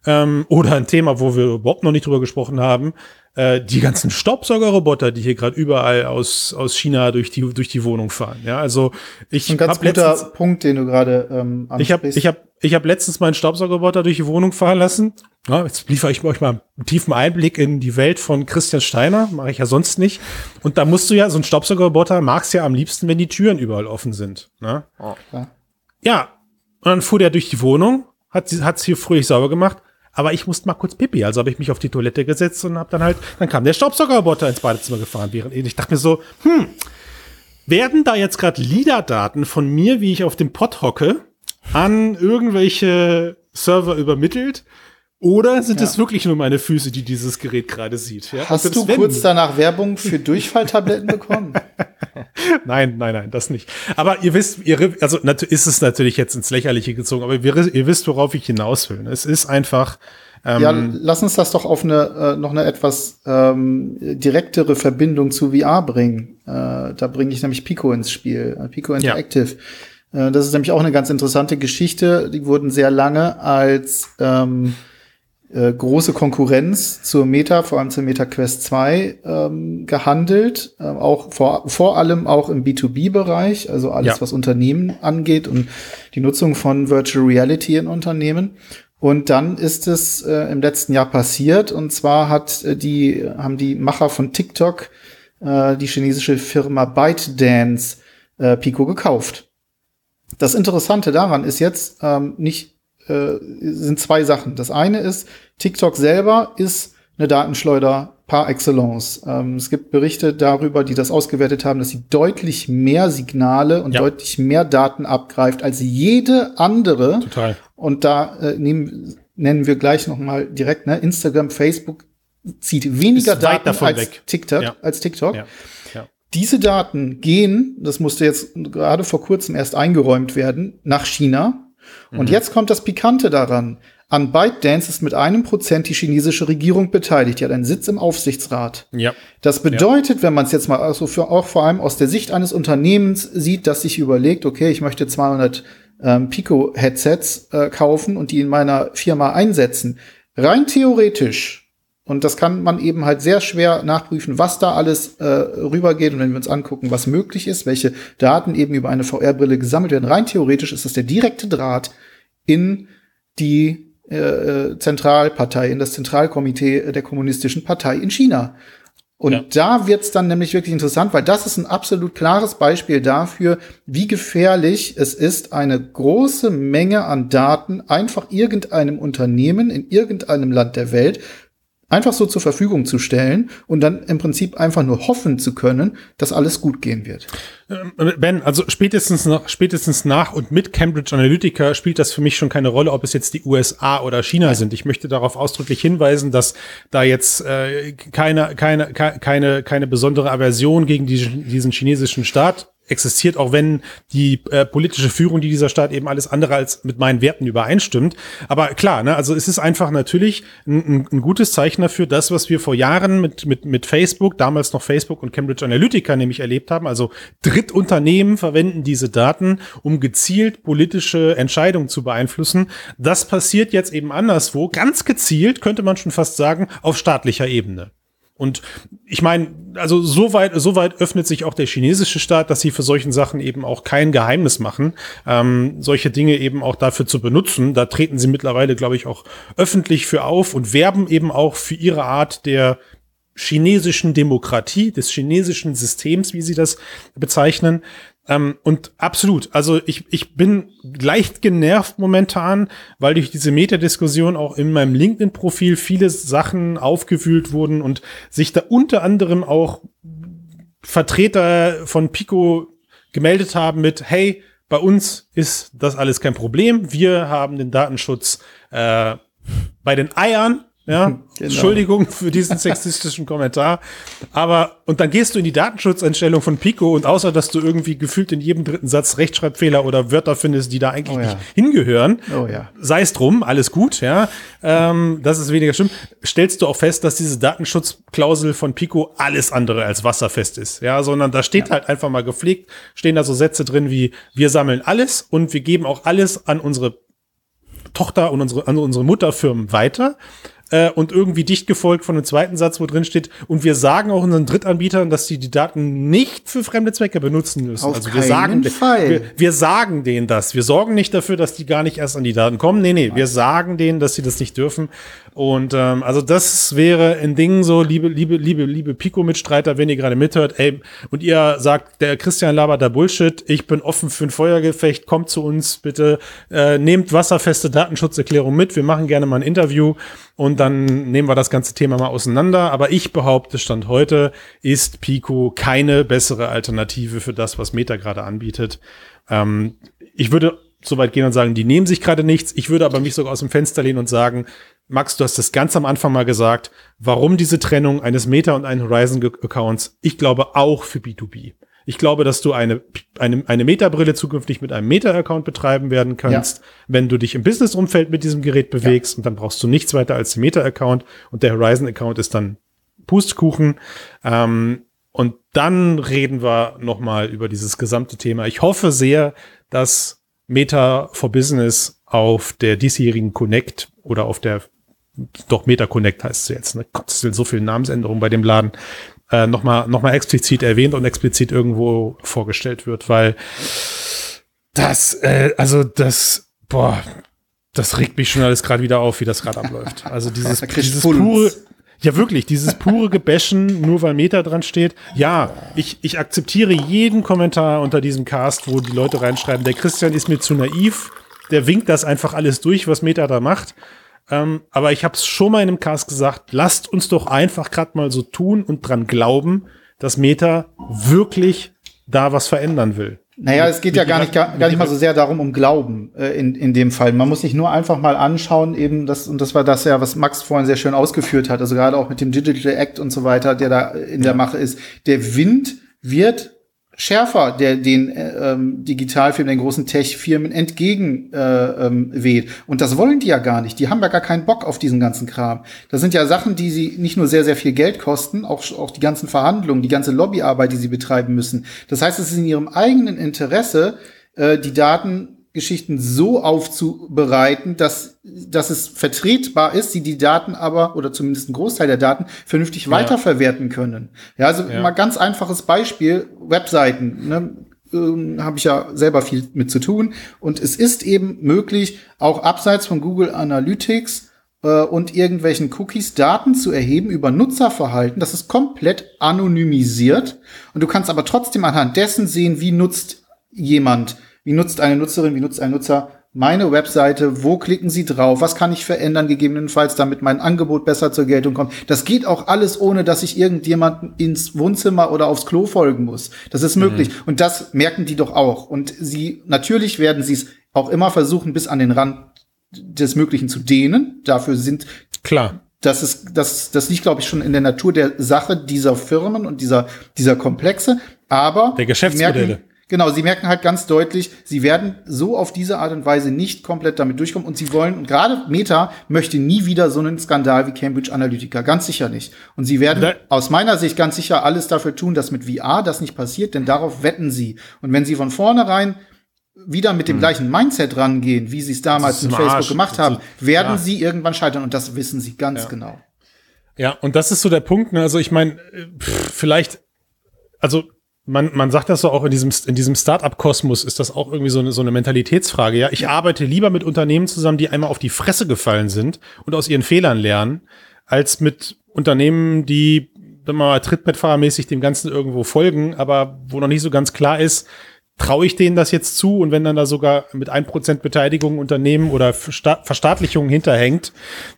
Ähm, oder ein Thema, wo wir überhaupt noch nicht drüber gesprochen haben, äh, die ganzen Staubsaugerroboter, die hier gerade überall aus, aus China durch die, durch die Wohnung fahren. Ja, also ich ein ganz guter letztens, Punkt, den du gerade ähm, ansprichst. Ich habe ich hab, ich hab letztens meinen Staubsaugerroboter durch die Wohnung fahren lassen. Ja, jetzt liefere ich euch mal einen tiefen Einblick in die Welt von Christian Steiner. Mache ich ja sonst nicht. Und da musst du ja, so ein Staubsaugerroboter magst ja am liebsten, wenn die Türen überall offen sind. Ne? Oh, ja, und dann fuhr der durch die Wohnung, hat es hier fröhlich sauber gemacht aber ich musste mal kurz pipi, also habe ich mich auf die Toilette gesetzt und habe dann halt, dann kam der Staubsaugerroboter ins Badezimmer gefahren, während ich dachte mir so, hm, werden da jetzt gerade LIDAR-Daten von mir, wie ich auf dem Pott hocke, an irgendwelche Server übermittelt? Oder sind ja. es wirklich nur meine Füße, die dieses Gerät gerade sieht? Ja? Hast du kurz danach Werbung für Durchfalltabletten bekommen? <laughs> nein, nein, nein, das nicht. Aber ihr wisst, ihr, also ist es natürlich jetzt ins Lächerliche gezogen, aber ihr, ihr wisst, worauf ich hinaus will. Es ist einfach. Ähm, ja, lass uns das doch auf eine äh, noch eine etwas ähm, direktere Verbindung zu VR bringen. Äh, da bringe ich nämlich Pico ins Spiel, äh, Pico Interactive. Ja. Äh, das ist nämlich auch eine ganz interessante Geschichte. Die wurden sehr lange als ähm, äh, große Konkurrenz zur Meta, vor allem zur Meta Quest 2 ähm, gehandelt, äh, auch vor, vor allem auch im B2B-Bereich, also alles, ja. was Unternehmen angeht und die Nutzung von Virtual Reality in Unternehmen. Und dann ist es äh, im letzten Jahr passiert, und zwar hat äh, die, haben die Macher von TikTok, äh, die chinesische Firma ByteDance, äh, Pico gekauft. Das Interessante daran ist jetzt ähm, nicht äh, sind zwei Sachen. Das eine ist, TikTok selber ist eine Datenschleuder par excellence. Ähm, es gibt Berichte darüber, die das ausgewertet haben, dass sie deutlich mehr Signale und ja. deutlich mehr Daten abgreift als jede andere. Total. Und da äh, nehmen, nennen wir gleich noch mal direkt, ne, Instagram, Facebook zieht weniger Daten als weg. TikTok, ja. als TikTok. Ja. Diese Daten gehen, das musste jetzt gerade vor kurzem erst eingeräumt werden, nach China und mhm. jetzt kommt das Pikante daran. An ByteDance ist mit einem Prozent die chinesische Regierung beteiligt. Die hat einen Sitz im Aufsichtsrat. Ja. Das bedeutet, ja. wenn man es jetzt mal also für, auch vor allem aus der Sicht eines Unternehmens sieht, das sich überlegt, okay, ich möchte 200 ähm, Pico-Headsets äh, kaufen und die in meiner Firma einsetzen. Rein theoretisch und das kann man eben halt sehr schwer nachprüfen, was da alles äh, rübergeht. Und wenn wir uns angucken, was möglich ist, welche Daten eben über eine VR-Brille gesammelt werden, rein theoretisch ist das der direkte Draht in die äh, Zentralpartei, in das Zentralkomitee der Kommunistischen Partei in China. Und ja. da wird's dann nämlich wirklich interessant, weil das ist ein absolut klares Beispiel dafür, wie gefährlich es ist, eine große Menge an Daten einfach irgendeinem Unternehmen in irgendeinem Land der Welt einfach so zur Verfügung zu stellen und dann im Prinzip einfach nur hoffen zu können, dass alles gut gehen wird. Ähm, ben, also spätestens nach, spätestens nach und mit Cambridge Analytica spielt das für mich schon keine Rolle, ob es jetzt die USA oder China sind. Ich möchte darauf ausdrücklich hinweisen, dass da jetzt äh, keine, keine, keine, keine besondere Aversion gegen die, diesen chinesischen Staat existiert, auch wenn die äh, politische Führung, die dieser Staat eben alles andere als mit meinen Werten übereinstimmt. Aber klar, ne, also es ist einfach natürlich ein, ein gutes Zeichen dafür, das, was wir vor Jahren mit, mit, mit Facebook, damals noch Facebook und Cambridge Analytica nämlich erlebt haben. Also Drittunternehmen verwenden diese Daten, um gezielt politische Entscheidungen zu beeinflussen. Das passiert jetzt eben anderswo, ganz gezielt, könnte man schon fast sagen, auf staatlicher Ebene. Und ich meine, also so weit, so weit öffnet sich auch der chinesische Staat, dass sie für solchen Sachen eben auch kein Geheimnis machen, ähm, solche Dinge eben auch dafür zu benutzen. Da treten sie mittlerweile, glaube ich, auch öffentlich für auf und werben eben auch für ihre Art der chinesischen Demokratie, des chinesischen Systems, wie sie das bezeichnen. Ähm, und absolut, also ich, ich bin leicht genervt momentan, weil durch diese Metadiskussion auch in meinem LinkedIn-Profil viele Sachen aufgewühlt wurden und sich da unter anderem auch Vertreter von Pico gemeldet haben mit, hey, bei uns ist das alles kein Problem. Wir haben den Datenschutz äh, bei den Eiern ja, <laughs> genau. Entschuldigung für diesen sexistischen Kommentar. Aber, und dann gehst du in die Datenschutzeinstellung von Pico und außer, dass du irgendwie gefühlt in jedem dritten Satz Rechtschreibfehler oder Wörter findest, die da eigentlich oh ja. nicht hingehören, oh ja. sei es drum, alles gut, ja, ähm, das ist weniger schlimm, stellst du auch fest, dass diese Datenschutzklausel von Pico alles andere als wasserfest ist, ja, sondern da steht ja. halt einfach mal gepflegt, stehen da so Sätze drin wie, wir sammeln alles und wir geben auch alles an unsere Tochter und unsere, an unsere Mutterfirmen weiter äh, und irgendwie dicht gefolgt von einem zweiten Satz, wo drin steht, und wir sagen auch unseren Drittanbietern, dass sie die Daten nicht für fremde Zwecke benutzen müssen. Auf also wir sagen, Fall. Wir, wir, sagen denen das. Wir sorgen nicht dafür, dass die gar nicht erst an die Daten kommen. Nee, nee, wir sagen denen, dass sie das nicht dürfen. Und ähm, also das wäre ein Ding so, liebe, liebe, liebe, liebe Pico-Mitstreiter, wenn ihr gerade mithört, ey, und ihr sagt, der Christian labert da Bullshit, ich bin offen für ein Feuergefecht, kommt zu uns bitte, äh, nehmt wasserfeste Datenschutzerklärung mit, wir machen gerne mal ein Interview und dann nehmen wir das ganze Thema mal auseinander. Aber ich behaupte, Stand heute ist Pico keine bessere Alternative für das, was Meta gerade anbietet. Ähm, ich würde so weit gehen und sagen, die nehmen sich gerade nichts. Ich würde aber mich sogar aus dem Fenster lehnen und sagen, Max, du hast das ganz am Anfang mal gesagt, warum diese Trennung eines Meta und eines Horizon-Accounts? Ich glaube auch für B2B. Ich glaube, dass du eine, eine, eine Meta-Brille zukünftig mit einem Meta-Account betreiben werden kannst, ja. wenn du dich im Business-Umfeld mit diesem Gerät bewegst. Ja. Und dann brauchst du nichts weiter als den Meta-Account. Und der Horizon-Account ist dann Pustkuchen. Ähm, und dann reden wir noch mal über dieses gesamte Thema. Ich hoffe sehr, dass Meta for Business auf der diesjährigen Connect oder auf der doch Meta Connect heißt es jetzt. Ne? Gott, es sind so viele Namensänderungen bei dem Laden. Äh, nochmal noch mal explizit erwähnt und explizit irgendwo vorgestellt wird, weil das, äh, also das, boah, das regt mich schon alles gerade wieder auf, wie das gerade abläuft. <laughs> Also dieses, dieses pure, ja wirklich, dieses pure Gebäschen, nur weil Meta dran steht. Ja, ich, ich akzeptiere jeden Kommentar unter diesem Cast, wo die Leute reinschreiben, der Christian ist mir zu naiv, der winkt das einfach alles durch, was Meta da macht. Ähm, aber ich habe es schon mal in einem Cast gesagt, lasst uns doch einfach gerade mal so tun und dran glauben, dass Meta wirklich da was verändern will. Naja, es geht ja gar nicht, gar, gar nicht mal so sehr darum, um Glauben äh, in, in dem Fall. Man muss sich nur einfach mal anschauen, eben das, und das war das ja, was Max vorhin sehr schön ausgeführt hat, also gerade auch mit dem Digital Act und so weiter, der da in der Mache ist. Der Wind wird schärfer, der den äh, ähm, Digitalfilm, den großen Tech-Firmen entgegen äh, ähm, weht. Und das wollen die ja gar nicht. Die haben ja gar keinen Bock auf diesen ganzen Kram. Das sind ja Sachen, die sie nicht nur sehr, sehr viel Geld kosten, auch, auch die ganzen Verhandlungen, die ganze Lobbyarbeit, die sie betreiben müssen. Das heißt, es ist in ihrem eigenen Interesse, äh, die Daten Geschichten so aufzubereiten, dass, dass es vertretbar ist, sie die Daten aber, oder zumindest ein Großteil der Daten, vernünftig ja. weiterverwerten können. Ja, also ja. mal ganz einfaches Beispiel, Webseiten, ne? Ähm, habe ich ja selber viel mit zu tun. Und es ist eben möglich, auch abseits von Google Analytics äh, und irgendwelchen Cookies Daten zu erheben über Nutzerverhalten. Das ist komplett anonymisiert und du kannst aber trotzdem anhand dessen sehen, wie nutzt jemand, wie nutzt eine Nutzerin, wie nutzt ein Nutzer meine Webseite, wo klicken Sie drauf, was kann ich verändern, gegebenenfalls, damit mein Angebot besser zur Geltung kommt. Das geht auch alles, ohne dass ich irgendjemanden ins Wohnzimmer oder aufs Klo folgen muss. Das ist möglich. Mhm. Und das merken die doch auch. Und sie, natürlich werden sie es auch immer versuchen, bis an den Rand des Möglichen zu dehnen. Dafür sind klar. Das ist, das, das liegt, glaube ich, schon in der Natur der Sache dieser Firmen und dieser, dieser Komplexe. Aber der Geschäftsmodelle. Merken, Genau, sie merken halt ganz deutlich, sie werden so auf diese Art und Weise nicht komplett damit durchkommen und sie wollen, und gerade Meta möchte nie wieder so einen Skandal wie Cambridge Analytica, ganz sicher nicht. Und sie werden da aus meiner Sicht ganz sicher alles dafür tun, dass mit VR das nicht passiert, denn darauf wetten sie. Und wenn sie von vornherein wieder mit dem hm. gleichen Mindset rangehen, wie sie es damals mit Facebook Arsch. gemacht haben, werden ja. sie irgendwann scheitern und das wissen sie ganz ja. genau. Ja, und das ist so der Punkt, ne? also ich meine, vielleicht, also man, man sagt das so auch in diesem, in diesem Startup-Kosmos ist das auch irgendwie so eine, so eine Mentalitätsfrage. Ja, ich arbeite lieber mit Unternehmen zusammen, die einmal auf die Fresse gefallen sind und aus ihren Fehlern lernen, als mit Unternehmen, die, wenn man mal trittbettfahrermäßig dem Ganzen irgendwo folgen, aber wo noch nicht so ganz klar ist, traue ich denen das jetzt zu und wenn dann da sogar mit ein Prozent Beteiligung Unternehmen oder Verstaatlichung hinterhängt,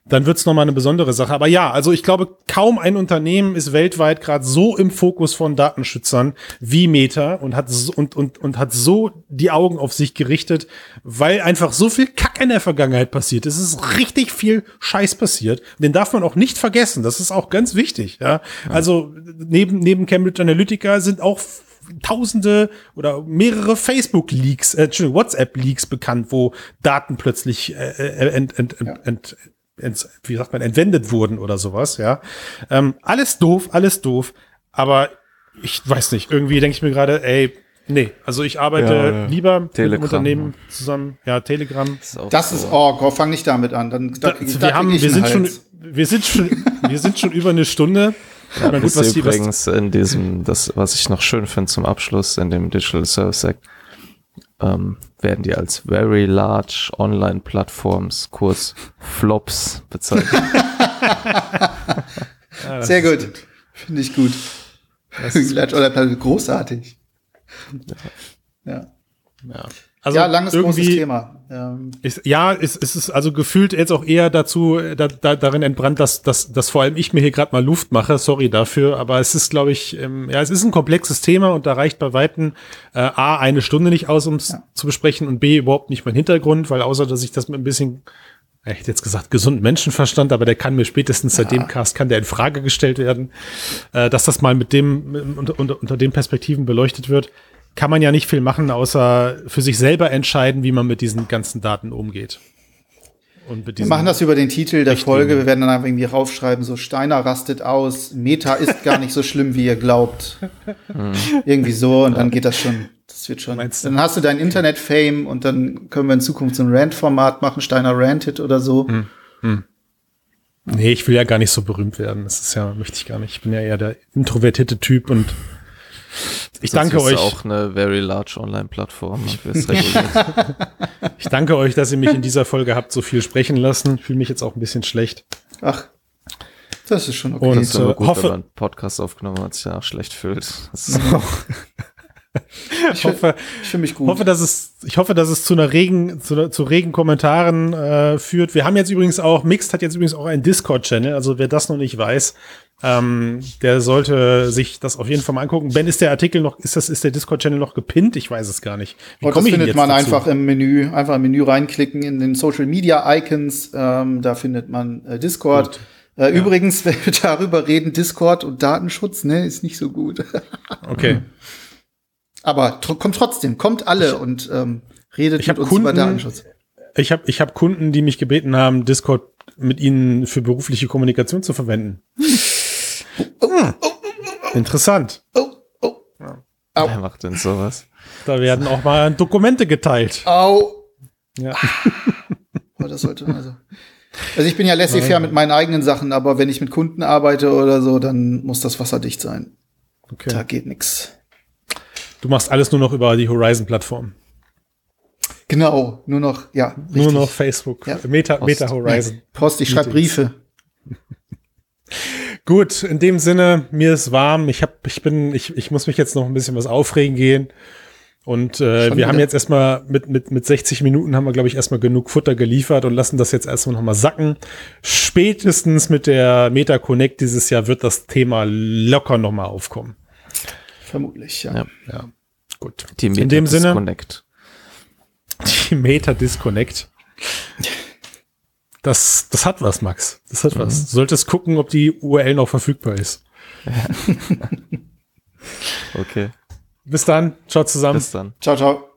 dann wird's es nochmal eine besondere Sache. Aber ja, also ich glaube, kaum ein Unternehmen ist weltweit gerade so im Fokus von Datenschützern wie Meta und hat, so, und, und, und hat so die Augen auf sich gerichtet, weil einfach so viel Kack in der Vergangenheit passiert. Es ist richtig viel Scheiß passiert. Den darf man auch nicht vergessen. Das ist auch ganz wichtig. Ja? Also neben, neben Cambridge Analytica sind auch tausende oder mehrere Facebook-Leaks, äh, WhatsApp-Leaks bekannt, wo Daten plötzlich äh, äh, ent, ent, ent, ja. ent, ent, wie sagt man, entwendet wurden oder sowas, ja. Ähm, alles doof, alles doof, aber ich weiß nicht, irgendwie denke ich mir gerade, ey, Nee, also ich arbeite ja, ja. lieber Telegram, mit Unternehmen zusammen. Ja, Telegram. Das ist, das ist oh, fang nicht damit an. Dann, da, da, wir haben, wir sind schon, wir sind schon, wir sind schon über eine Stunde. Ja, Na gut, was übrigens in diesem, das, was ich noch schön finde zum Abschluss in dem Digital Service Act, ähm, werden die als Very Large Online Platforms, Kurs Flops bezeichnet. <laughs> ja, Sehr gut. gut. Finde ich gut. <laughs> Large Online Platforms, großartig. Ja. ja. ja. Also ja, langes, großes Thema. Ähm. Ist, ja, es, es ist also gefühlt jetzt auch eher dazu, da, da, darin entbrannt, dass, dass, dass vor allem ich mir hier gerade mal Luft mache. Sorry dafür, aber es ist, glaube ich, ähm, ja, es ist ein komplexes Thema und da reicht bei Weitem äh, A, eine Stunde nicht aus, um es ja. zu besprechen und B, überhaupt nicht mein Hintergrund, weil außer, dass ich das mit ein bisschen ich hätte jetzt gesagt, gesunden Menschenverstand, aber der kann mir spätestens seit dem Cast kann der in Frage gestellt werden, äh, dass das mal mit dem unter, unter, unter den Perspektiven beleuchtet wird kann man ja nicht viel machen, außer für sich selber entscheiden, wie man mit diesen ganzen Daten umgeht. wir machen das über den Titel der Folge. Wir werden dann einfach irgendwie raufschreiben, so Steiner rastet aus, Meta ist gar nicht so schlimm, wie ihr glaubt. Hm. irgendwie so und dann geht das schon. Das wird schon. Dann hast du dein Internet-Fame und dann können wir in Zukunft so ein Rant-Format machen, Steiner rantet oder so. Hm. Hm. Nee, ich will ja gar nicht so berühmt werden. Das ist ja, möchte ich gar nicht. Ich bin ja eher der introvertierte Typ und ich danke euch. auch eine very large Online-Plattform. <laughs> ich danke euch, dass ihr mich in dieser Folge habt so viel sprechen lassen. Fühle mich jetzt auch ein bisschen schlecht. Ach, das ist schon okay. Und ist äh, gut, hoffe, wenn man einen Podcast aufgenommen hat, sich ja schlecht fühlt. <laughs> ich hoffe, ich fühle mich gut. Hoffe, dass es, ich hoffe, dass es zu einer regen, zu, zu regen Kommentaren äh, führt. Wir haben jetzt übrigens auch, Mixed hat jetzt übrigens auch einen Discord-Channel. Also wer das noch nicht weiß, ähm, der sollte sich das auf jeden Fall mal angucken. Ben, ist der Artikel noch, ist das, ist der Discord-Channel noch gepinnt? Ich weiß es gar nicht. Wie Und das findet man dazu? einfach im Menü, einfach im Menü reinklicken in den Social Media Icons. Ähm, da findet man äh, Discord. Äh, ja. Übrigens, <laughs> wenn wir darüber reden, Discord und Datenschutz, ne, ist nicht so gut. <laughs> okay. <laughs> Aber tr kommt trotzdem, kommt alle und ähm, redet mit uns Kunden, über Datenschutz. Ich habe ich hab Kunden, die mich gebeten haben, Discord mit ihnen für berufliche Kommunikation zu verwenden. Hm. Interessant. Oh, oh. Ja. Wer macht denn sowas? Da werden auch mal Dokumente geteilt. Au. Ja. oh, das sollte also. Also ich bin ja laissez-faire mit meinen eigenen Sachen, aber wenn ich mit Kunden arbeite oder so, dann muss das wasserdicht sein. Okay. Da geht nix. Du machst alles nur noch über die Horizon-Plattform. Genau, nur noch, ja. Richtig. Nur noch Facebook. Ja. Meta, Post. Meta Horizon. Post, ich schreibe Briefe. <laughs> Gut, in dem Sinne, mir ist warm. Ich hab, ich bin, ich, ich muss mich jetzt noch ein bisschen was aufregen gehen. Und äh, wir haben jetzt erstmal mit, mit, mit 60 Minuten haben wir, glaube ich, erstmal genug Futter geliefert und lassen das jetzt erstmal nochmal sacken. Spätestens mit der Meta Connect dieses Jahr wird das Thema locker nochmal aufkommen. Vermutlich, ja. ja. ja. Gut. Die Meta In dem Disconnect. Sinne. Die Meta Disconnect. Das, das hat was, Max. Das hat mhm. was. Du solltest gucken, ob die URL noch verfügbar ist. <laughs> okay. Bis dann. Ciao zusammen. Bis dann. Ciao, ciao.